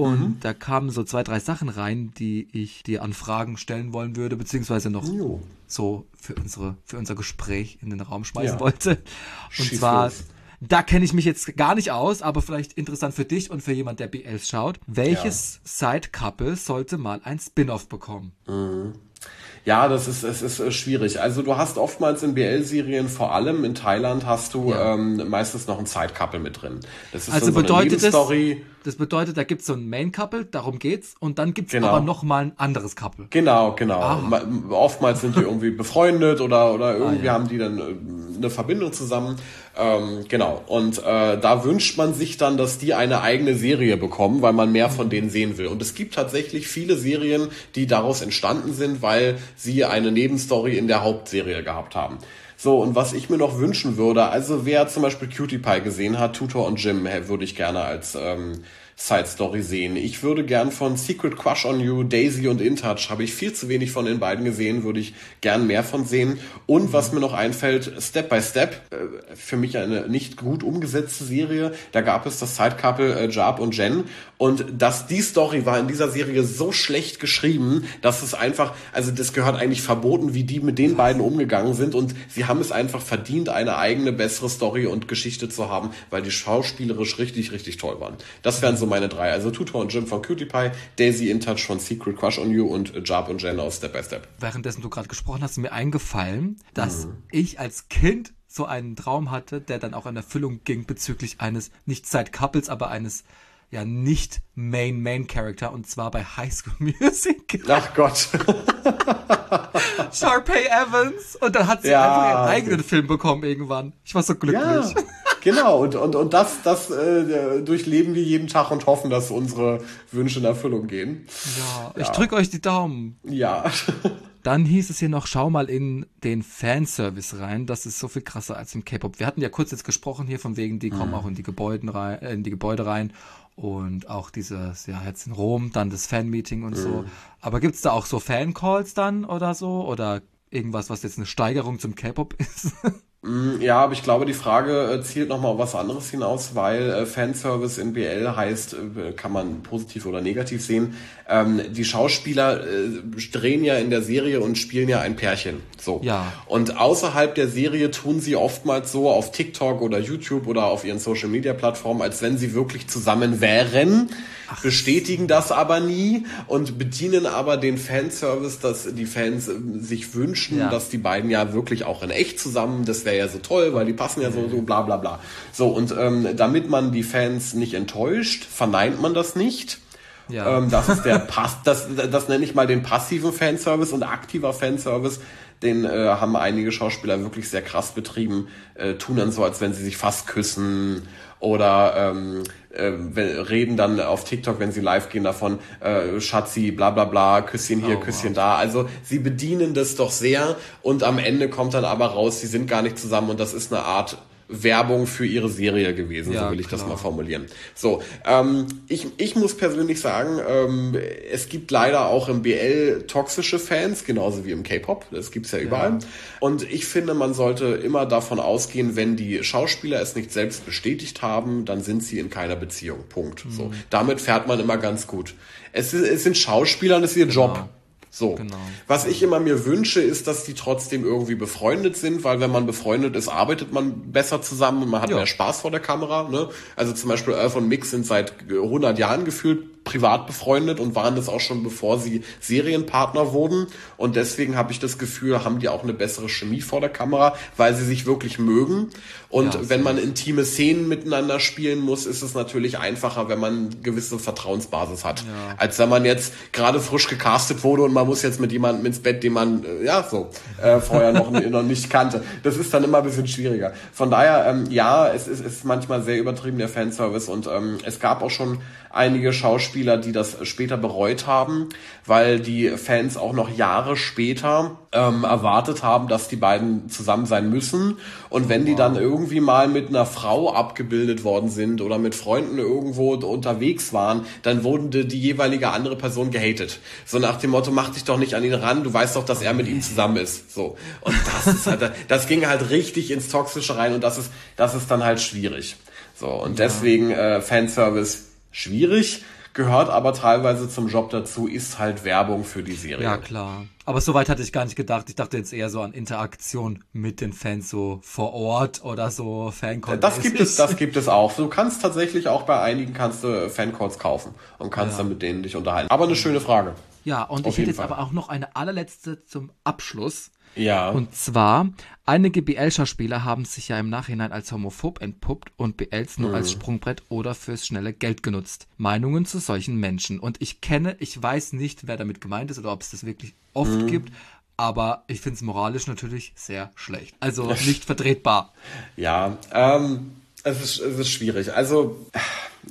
Und mhm. da kamen so zwei, drei Sachen rein, die ich dir an Fragen stellen wollen würde, beziehungsweise noch jo. so für, unsere, für unser Gespräch in den Raum schmeißen ja. wollte. Und Schieß zwar los. Da kenne ich mich jetzt gar nicht aus, aber vielleicht interessant für dich und für jemand, der BLs schaut. Welches ja. Side-Couple sollte mal ein Spin-off bekommen? Mhm. Ja, das ist, es ist äh, schwierig. Also du hast oftmals in BL-Serien, vor allem in Thailand, hast du ja. ähm, meistens noch ein Side-Couple mit drin. Das ist also so bedeutet das, das bedeutet, da gibt's so ein Main-Couple, darum geht's, und dann gibt's genau. aber noch mal ein anderes Couple. Genau, genau. Aha. Oftmals sind die irgendwie befreundet oder, oder irgendwie ah, ja. haben die dann äh, eine Verbindung zusammen. Ähm, genau. Und äh, da wünscht man sich dann, dass die eine eigene Serie bekommen, weil man mehr von denen sehen will. Und es gibt tatsächlich viele Serien, die daraus entstanden sind, weil sie eine Nebenstory in der Hauptserie gehabt haben. So, und was ich mir noch wünschen würde, also wer zum Beispiel Cutie Pie gesehen hat, Tutor und Jim, würde ich gerne als ähm, Side Story sehen. Ich würde gern von Secret Crush on You, Daisy und In Touch, habe ich viel zu wenig von den beiden gesehen, würde ich gern mehr von sehen. Und was mir noch einfällt, Step by Step, äh, für mich eine nicht gut umgesetzte Serie. Da gab es das Side Couple äh, Jab und Jen und dass die Story war in dieser Serie so schlecht geschrieben, dass es einfach, also das gehört eigentlich verboten, wie die mit den beiden umgegangen sind und sie haben es einfach verdient, eine eigene bessere Story und Geschichte zu haben, weil die schauspielerisch richtig, richtig toll waren. Das wären so meine drei. Also Tutor und Jim von Cutie Pie, Daisy in Touch von Secret Crush on You und Jab und Jen aus Step by Step. Währenddessen du gerade gesprochen hast, ist mir eingefallen, dass mhm. ich als Kind so einen Traum hatte, der dann auch in Erfüllung ging bezüglich eines nicht Side Couples, aber eines ja nicht Main Main Character und zwar bei High School Music. Ach Gott. Sharpay Evans und dann hat sie ja, einfach ihren eigenen Film bekommen irgendwann. Ich war so glücklich. Ja, genau und und und das das äh, durchleben wir jeden Tag und hoffen, dass unsere Wünsche in Erfüllung gehen. Ja, ja. ich drück euch die Daumen. Ja. Dann hieß es hier noch, schau mal in den Fanservice rein. Das ist so viel krasser als im K-Pop. Wir hatten ja kurz jetzt gesprochen hier von wegen, die kommen mhm. auch in die Gebäude rein, äh, in die Gebäude rein und auch dieses, ja, jetzt in Rom, dann das Fan-Meeting und mhm. so. Aber gibt's da auch so Fan-Calls dann oder so? Oder irgendwas, was jetzt eine Steigerung zum K-Pop ist? Mm, ja, aber ich glaube, die Frage äh, zielt nochmal auf was anderes hinaus, weil äh, Fanservice in BL heißt, äh, kann man positiv oder negativ sehen. Ähm, die Schauspieler drehen ja in der Serie und spielen ja ein Pärchen. So. Ja. Und außerhalb der Serie tun sie oftmals so auf TikTok oder YouTube oder auf ihren Social Media Plattformen, als wenn sie wirklich zusammen wären, Ach. bestätigen das aber nie und bedienen aber den Fanservice, dass die Fans sich wünschen, ja. dass die beiden ja wirklich auch in echt zusammen, das wäre ja so toll, weil die passen ja so, so bla bla bla. So, und ähm, damit man die Fans nicht enttäuscht, verneint man das nicht. Ja. Ähm, das ist der Pass, das, das nenne ich mal den passiven Fanservice und aktiver Fanservice. Den äh, haben einige Schauspieler wirklich sehr krass betrieben, äh, tun dann so, als wenn sie sich fast küssen oder ähm, äh, reden dann auf TikTok, wenn sie live gehen, davon, äh, Schatzi, bla bla bla, Küsschen hier, oh, Küsschen wow. da. Also sie bedienen das doch sehr und am Ende kommt dann aber raus, sie sind gar nicht zusammen und das ist eine Art Werbung für ihre Serie gewesen, ja, so will ich klar. das mal formulieren. So, ähm, ich, ich muss persönlich sagen, ähm, es gibt leider auch im BL toxische Fans, genauso wie im K-Pop, das gibt's ja überall. Ja. Und ich finde, man sollte immer davon ausgehen, wenn die Schauspieler es nicht selbst bestätigt haben, dann sind sie in keiner Beziehung. Punkt. Mhm. So, damit fährt man immer ganz gut. Es, es sind Schauspieler und es ist ihr genau. Job. So. Genau. Was ich immer mir wünsche, ist, dass die trotzdem irgendwie befreundet sind, weil wenn man befreundet ist, arbeitet man besser zusammen und man hat ja. mehr Spaß vor der Kamera. Ne? Also zum Beispiel Earth und Mix sind seit 100 Jahren gefühlt privat befreundet und waren das auch schon bevor sie Serienpartner wurden. Und deswegen habe ich das Gefühl, haben die auch eine bessere Chemie vor der Kamera, weil sie sich wirklich mögen. Und ja, wenn man intime Szenen miteinander spielen muss, ist es natürlich einfacher, wenn man eine gewisse Vertrauensbasis hat. Ja. Als wenn man jetzt gerade frisch gecastet wurde und man muss jetzt mit jemandem ins Bett, den man, äh, ja, so, äh, vorher noch, noch nicht kannte. Das ist dann immer ein bisschen schwieriger. Von daher, ähm, ja, es ist, ist manchmal sehr übertrieben, der Fanservice. Und ähm, es gab auch schon einige Schauspieler, die das später bereut haben, weil die Fans auch noch Jahre später ähm, erwartet haben, dass die beiden zusammen sein müssen. Und wenn die dann irgendwie mal mit einer Frau abgebildet worden sind oder mit Freunden irgendwo unterwegs waren, dann wurden die, die jeweilige andere Person gehatet. So nach dem Motto, mach dich doch nicht an ihn ran, du weißt doch, dass er mit ihm zusammen ist. So. Und das ist halt, das ging halt richtig ins Toxische rein und das ist, das ist dann halt schwierig. So, und ja. deswegen äh, Fanservice schwierig, gehört aber teilweise zum Job dazu, ist halt Werbung für die Serie. Ja, klar. Aber soweit hatte ich gar nicht gedacht. Ich dachte jetzt eher so an Interaktion mit den Fans so vor Ort oder so Fancalls. Das gibt es, das gibt es auch. Du kannst tatsächlich auch bei einigen kannst du Fancalls kaufen und kannst ja. dann mit denen dich unterhalten. Aber eine schöne Frage. Ja, und Auf ich hätte jetzt Fall. aber auch noch eine allerletzte zum Abschluss. Ja. Und zwar, einige BL-Schauspieler haben sich ja im Nachhinein als homophob entpuppt und BLs nur mhm. als Sprungbrett oder fürs schnelle Geld genutzt. Meinungen zu solchen Menschen. Und ich kenne, ich weiß nicht, wer damit gemeint ist oder ob es das wirklich oft mhm. gibt, aber ich finde es moralisch natürlich sehr schlecht. Also nicht vertretbar. Ja, ähm, es ist, es ist schwierig. Also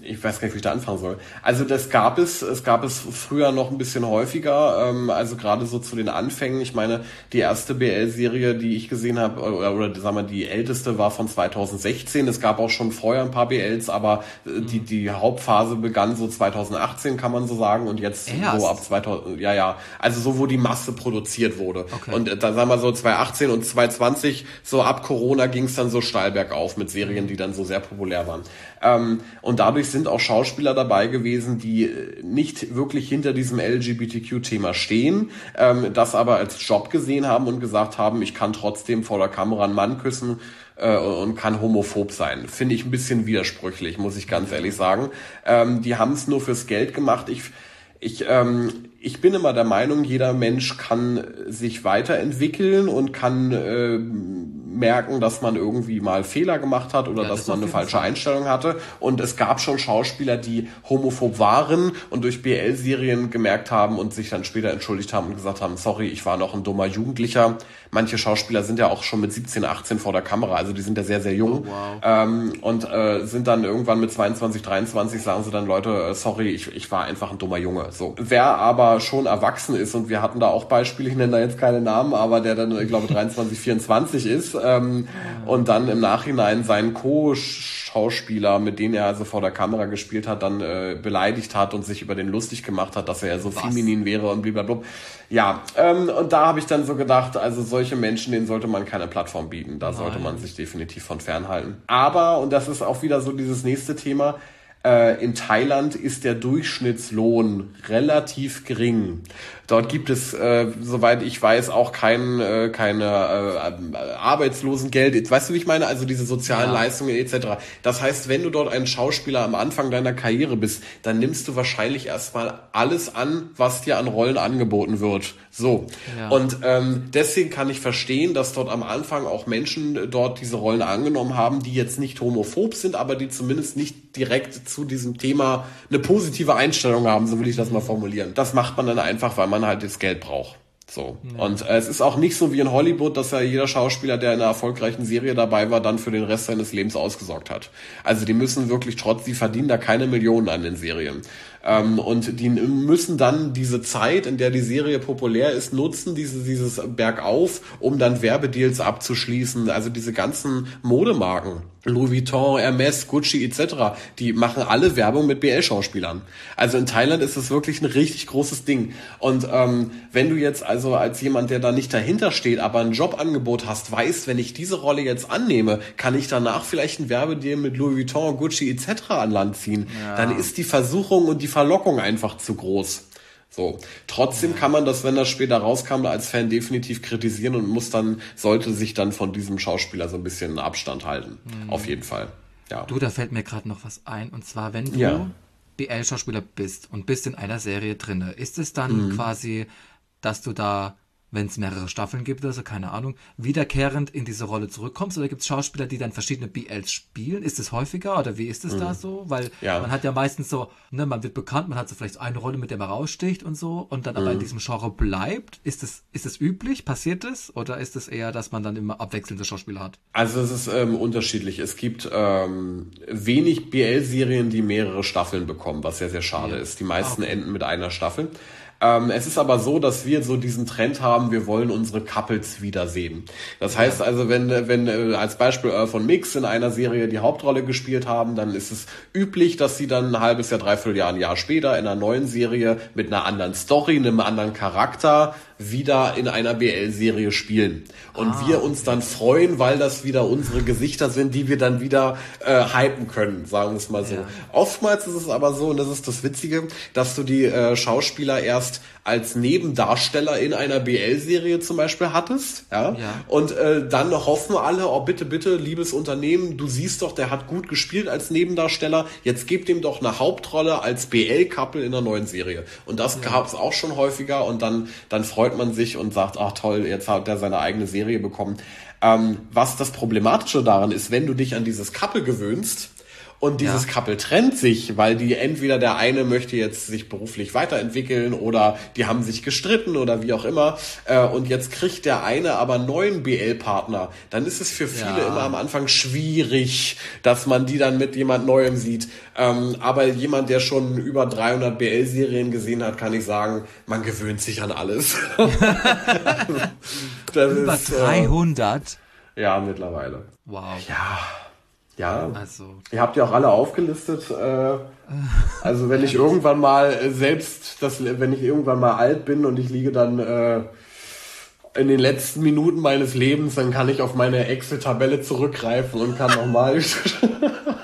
ich weiß gar nicht, wie ich da anfangen soll. Also das gab es, es gab es früher noch ein bisschen häufiger, ähm, also gerade so zu den Anfängen. Ich meine, die erste BL-Serie, die ich gesehen habe, oder, oder sagen wir, die älteste war von 2016. Es gab auch schon vorher ein paar BLs, aber äh, die, die Hauptphase begann so 2018, kann man so sagen, und jetzt Erst? so ab 2000, ja, ja, also so, wo die Masse produziert wurde. Okay. Und äh, da sagen wir so 2018 und 2020, so ab Corona ging es dann so steil bergauf mit Serien, die dann so sehr populär waren. Ähm, und dadurch sind auch Schauspieler dabei gewesen, die äh, nicht wirklich hinter diesem LGBTQ-Thema stehen, ähm, das aber als Job gesehen haben und gesagt haben, ich kann trotzdem vor der Kamera einen Mann küssen äh, und kann homophob sein. Finde ich ein bisschen widersprüchlich, muss ich ganz ehrlich sagen. Ähm, die haben es nur fürs Geld gemacht. Ich ich, ähm, ich bin immer der Meinung, jeder Mensch kann sich weiterentwickeln und kann äh, merken, dass man irgendwie mal Fehler gemacht hat oder ja, dass das man eine falsche Fall. Einstellung hatte. Und es gab schon Schauspieler, die homophob waren und durch BL-Serien gemerkt haben und sich dann später entschuldigt haben und gesagt haben, sorry, ich war noch ein dummer Jugendlicher. Manche Schauspieler sind ja auch schon mit 17, 18 vor der Kamera, also die sind ja sehr, sehr jung. Oh, wow. ähm, und äh, sind dann irgendwann mit 22, 23, sagen sie dann, Leute, äh, sorry, ich, ich war einfach ein dummer Junge. So. Wer aber schon erwachsen ist, und wir hatten da auch Beispiele, ich nenne da jetzt keine Namen, aber der dann, ich glaube, 23, 24 ist, ähm, und dann im Nachhinein seinen Co-Schauspieler, mit denen er also vor der Kamera gespielt hat, dann äh, beleidigt hat und sich über den lustig gemacht hat, dass er ja so Was? feminin wäre und blablabla. Ja, ähm, und da habe ich dann so gedacht, also solche Menschen, denen sollte man keine Plattform bieten. Da Nein. sollte man sich definitiv von fernhalten. Aber, und das ist auch wieder so dieses nächste Thema, äh, in Thailand ist der Durchschnittslohn relativ gering. Dort gibt es, äh, soweit ich weiß, auch kein äh, keine äh, Arbeitslosengeld. Weißt du, wie ich meine? Also diese sozialen ja. Leistungen etc. Das heißt, wenn du dort ein Schauspieler am Anfang deiner Karriere bist, dann nimmst du wahrscheinlich erstmal alles an, was dir an Rollen angeboten wird. So. Ja. Und ähm, deswegen kann ich verstehen, dass dort am Anfang auch Menschen dort diese Rollen angenommen haben, die jetzt nicht homophob sind, aber die zumindest nicht direkt zu diesem Thema eine positive Einstellung haben, so will ich das mal formulieren. Das macht man dann einfach, weil man man halt das Geld braucht. So. Ja. Und äh, es ist auch nicht so wie in Hollywood, dass ja jeder Schauspieler, der in einer erfolgreichen Serie dabei war, dann für den Rest seines Lebens ausgesorgt hat. Also die müssen wirklich trotz, die verdienen da keine Millionen an den Serien. Ähm, und die müssen dann diese Zeit, in der die Serie populär ist, nutzen, diese, dieses Bergauf, um dann Werbedeals abzuschließen. Also diese ganzen Modemarken Louis Vuitton, Hermes, Gucci etc., die machen alle Werbung mit BL-Schauspielern. Also in Thailand ist das wirklich ein richtig großes Ding. Und ähm, wenn du jetzt also als jemand, der da nicht dahinter steht, aber ein Jobangebot hast, weißt, wenn ich diese Rolle jetzt annehme, kann ich danach vielleicht ein Werbedeal mit Louis Vuitton, Gucci etc. an Land ziehen. Ja. Dann ist die Versuchung und die Verlockung einfach zu groß. So. Trotzdem kann man das, wenn das später rauskam, als Fan definitiv kritisieren und muss dann, sollte sich dann von diesem Schauspieler so ein bisschen Abstand halten. Mhm. Auf jeden Fall. Ja. Du, da fällt mir gerade noch was ein. Und zwar, wenn du ja. BL-Schauspieler bist und bist in einer Serie drinne, ist es dann mhm. quasi, dass du da wenn es mehrere Staffeln gibt oder so, keine Ahnung, wiederkehrend in diese Rolle zurückkommst? Oder gibt es Schauspieler, die dann verschiedene BLs spielen? Ist es häufiger oder wie ist es mhm. da so? Weil ja. man hat ja meistens so, ne, man wird bekannt, man hat so vielleicht eine Rolle, mit der man raussticht und so und dann mhm. aber in mhm. diesem Genre bleibt. Ist es, ist es üblich? Passiert es? Oder ist es eher, dass man dann immer abwechselnde Schauspieler hat? Also es ist ähm, unterschiedlich. Es gibt ähm, wenig BL-Serien, die mehrere Staffeln bekommen, was sehr, sehr schade ja. ist. Die meisten ah, okay. enden mit einer Staffel. Ähm, es ist aber so, dass wir so diesen Trend haben, wir wollen unsere Couples wiedersehen. Das heißt also, wenn, wenn äh, als Beispiel Earth und Mix in einer Serie die Hauptrolle gespielt haben, dann ist es üblich, dass sie dann ein halbes Jahr, dreiviertel Jahr, ein Jahr später in einer neuen Serie mit einer anderen Story, einem anderen Charakter wieder in einer BL-Serie spielen. Und ah, wir uns dann freuen, weil das wieder unsere Gesichter sind, die wir dann wieder äh, hypen können, sagen wir es mal so. Ja. Oftmals ist es aber so, und das ist das Witzige, dass du die äh, Schauspieler erst als Nebendarsteller in einer BL-Serie zum Beispiel hattest, ja, ja. und äh, dann hoffen alle, oh bitte, bitte, liebes Unternehmen, du siehst doch, der hat gut gespielt als Nebendarsteller, jetzt gebt ihm doch eine Hauptrolle als BL-Couple in einer neuen Serie. Und das ja. gab es auch schon häufiger und dann, dann freut man sich und sagt, ach toll, jetzt hat er seine eigene Serie bekommen. Ähm, was das Problematische daran ist, wenn du dich an dieses Couple gewöhnst, und dieses ja. Couple trennt sich, weil die entweder der eine möchte jetzt sich beruflich weiterentwickeln oder die haben sich gestritten oder wie auch immer äh, und jetzt kriegt der eine aber einen neuen BL-Partner, dann ist es für viele ja. immer am Anfang schwierig, dass man die dann mit jemand Neuem sieht. Ähm, aber jemand, der schon über 300 BL-Serien gesehen hat, kann ich sagen, man gewöhnt sich an alles. über ist, 300? Äh, ja, mittlerweile. Wow. Ja. Ja, also. ihr habt ja auch alle aufgelistet. Äh, also wenn ich irgendwann mal äh, selbst, das, wenn ich irgendwann mal alt bin und ich liege dann äh, in den letzten Minuten meines Lebens, dann kann ich auf meine Excel-Tabelle zurückgreifen und kann nochmal.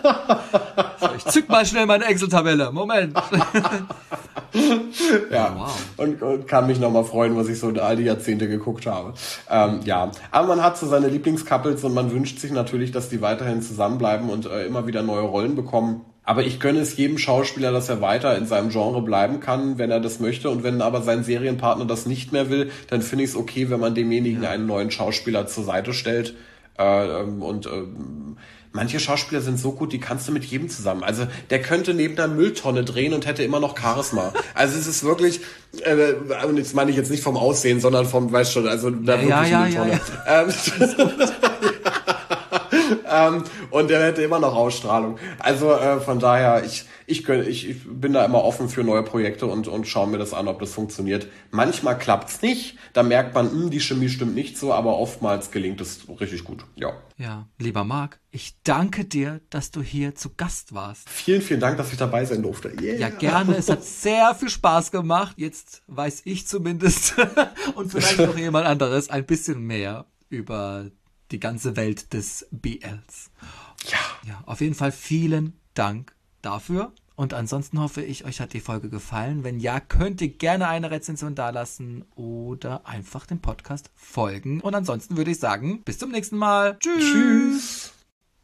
ich zück mal schnell meine Excel-Tabelle. Moment. ja, oh, wow. und, und, kann mich nochmal freuen, was ich so all die Jahrzehnte geguckt habe. Ähm, ja, aber man hat so seine Lieblingscouples und man wünscht sich natürlich, dass die weiterhin zusammenbleiben und äh, immer wieder neue Rollen bekommen. Aber ich gönne es jedem Schauspieler, dass er weiter in seinem Genre bleiben kann, wenn er das möchte. Und wenn aber sein Serienpartner das nicht mehr will, dann finde ich es okay, wenn man demjenigen ja. einen neuen Schauspieler zur Seite stellt. Äh, ähm, und äh, manche Schauspieler sind so gut, die kannst du mit jedem zusammen. Also der könnte neben einer Mülltonne drehen und hätte immer noch Charisma. Also es ist wirklich, äh, und jetzt meine ich jetzt nicht vom Aussehen, sondern vom, weißt schon, also da ja, wirklich ja, Mülltonne. Ja. Ähm, ähm, und der hätte immer noch Ausstrahlung. Also äh, von daher, ich, ich, ich, ich bin da immer offen für neue Projekte und, und schaue mir das an, ob das funktioniert. Manchmal klappt's nicht, da merkt man, mh, hm, die Chemie stimmt nicht so, aber oftmals gelingt es richtig gut. Ja. Ja, lieber Marc, ich danke dir, dass du hier zu Gast warst. Vielen, vielen Dank, dass ich dabei sein durfte. Yeah. Ja, gerne. Es hat sehr viel Spaß gemacht. Jetzt weiß ich zumindest und vielleicht noch jemand anderes ein bisschen mehr über die ganze Welt des BLs. Ja. Ja, auf jeden Fall vielen Dank dafür. Und ansonsten hoffe ich, euch hat die Folge gefallen. Wenn ja, könnt ihr gerne eine Rezension dalassen oder einfach dem Podcast folgen. Und ansonsten würde ich sagen, bis zum nächsten Mal. Tschüss. Tschüss.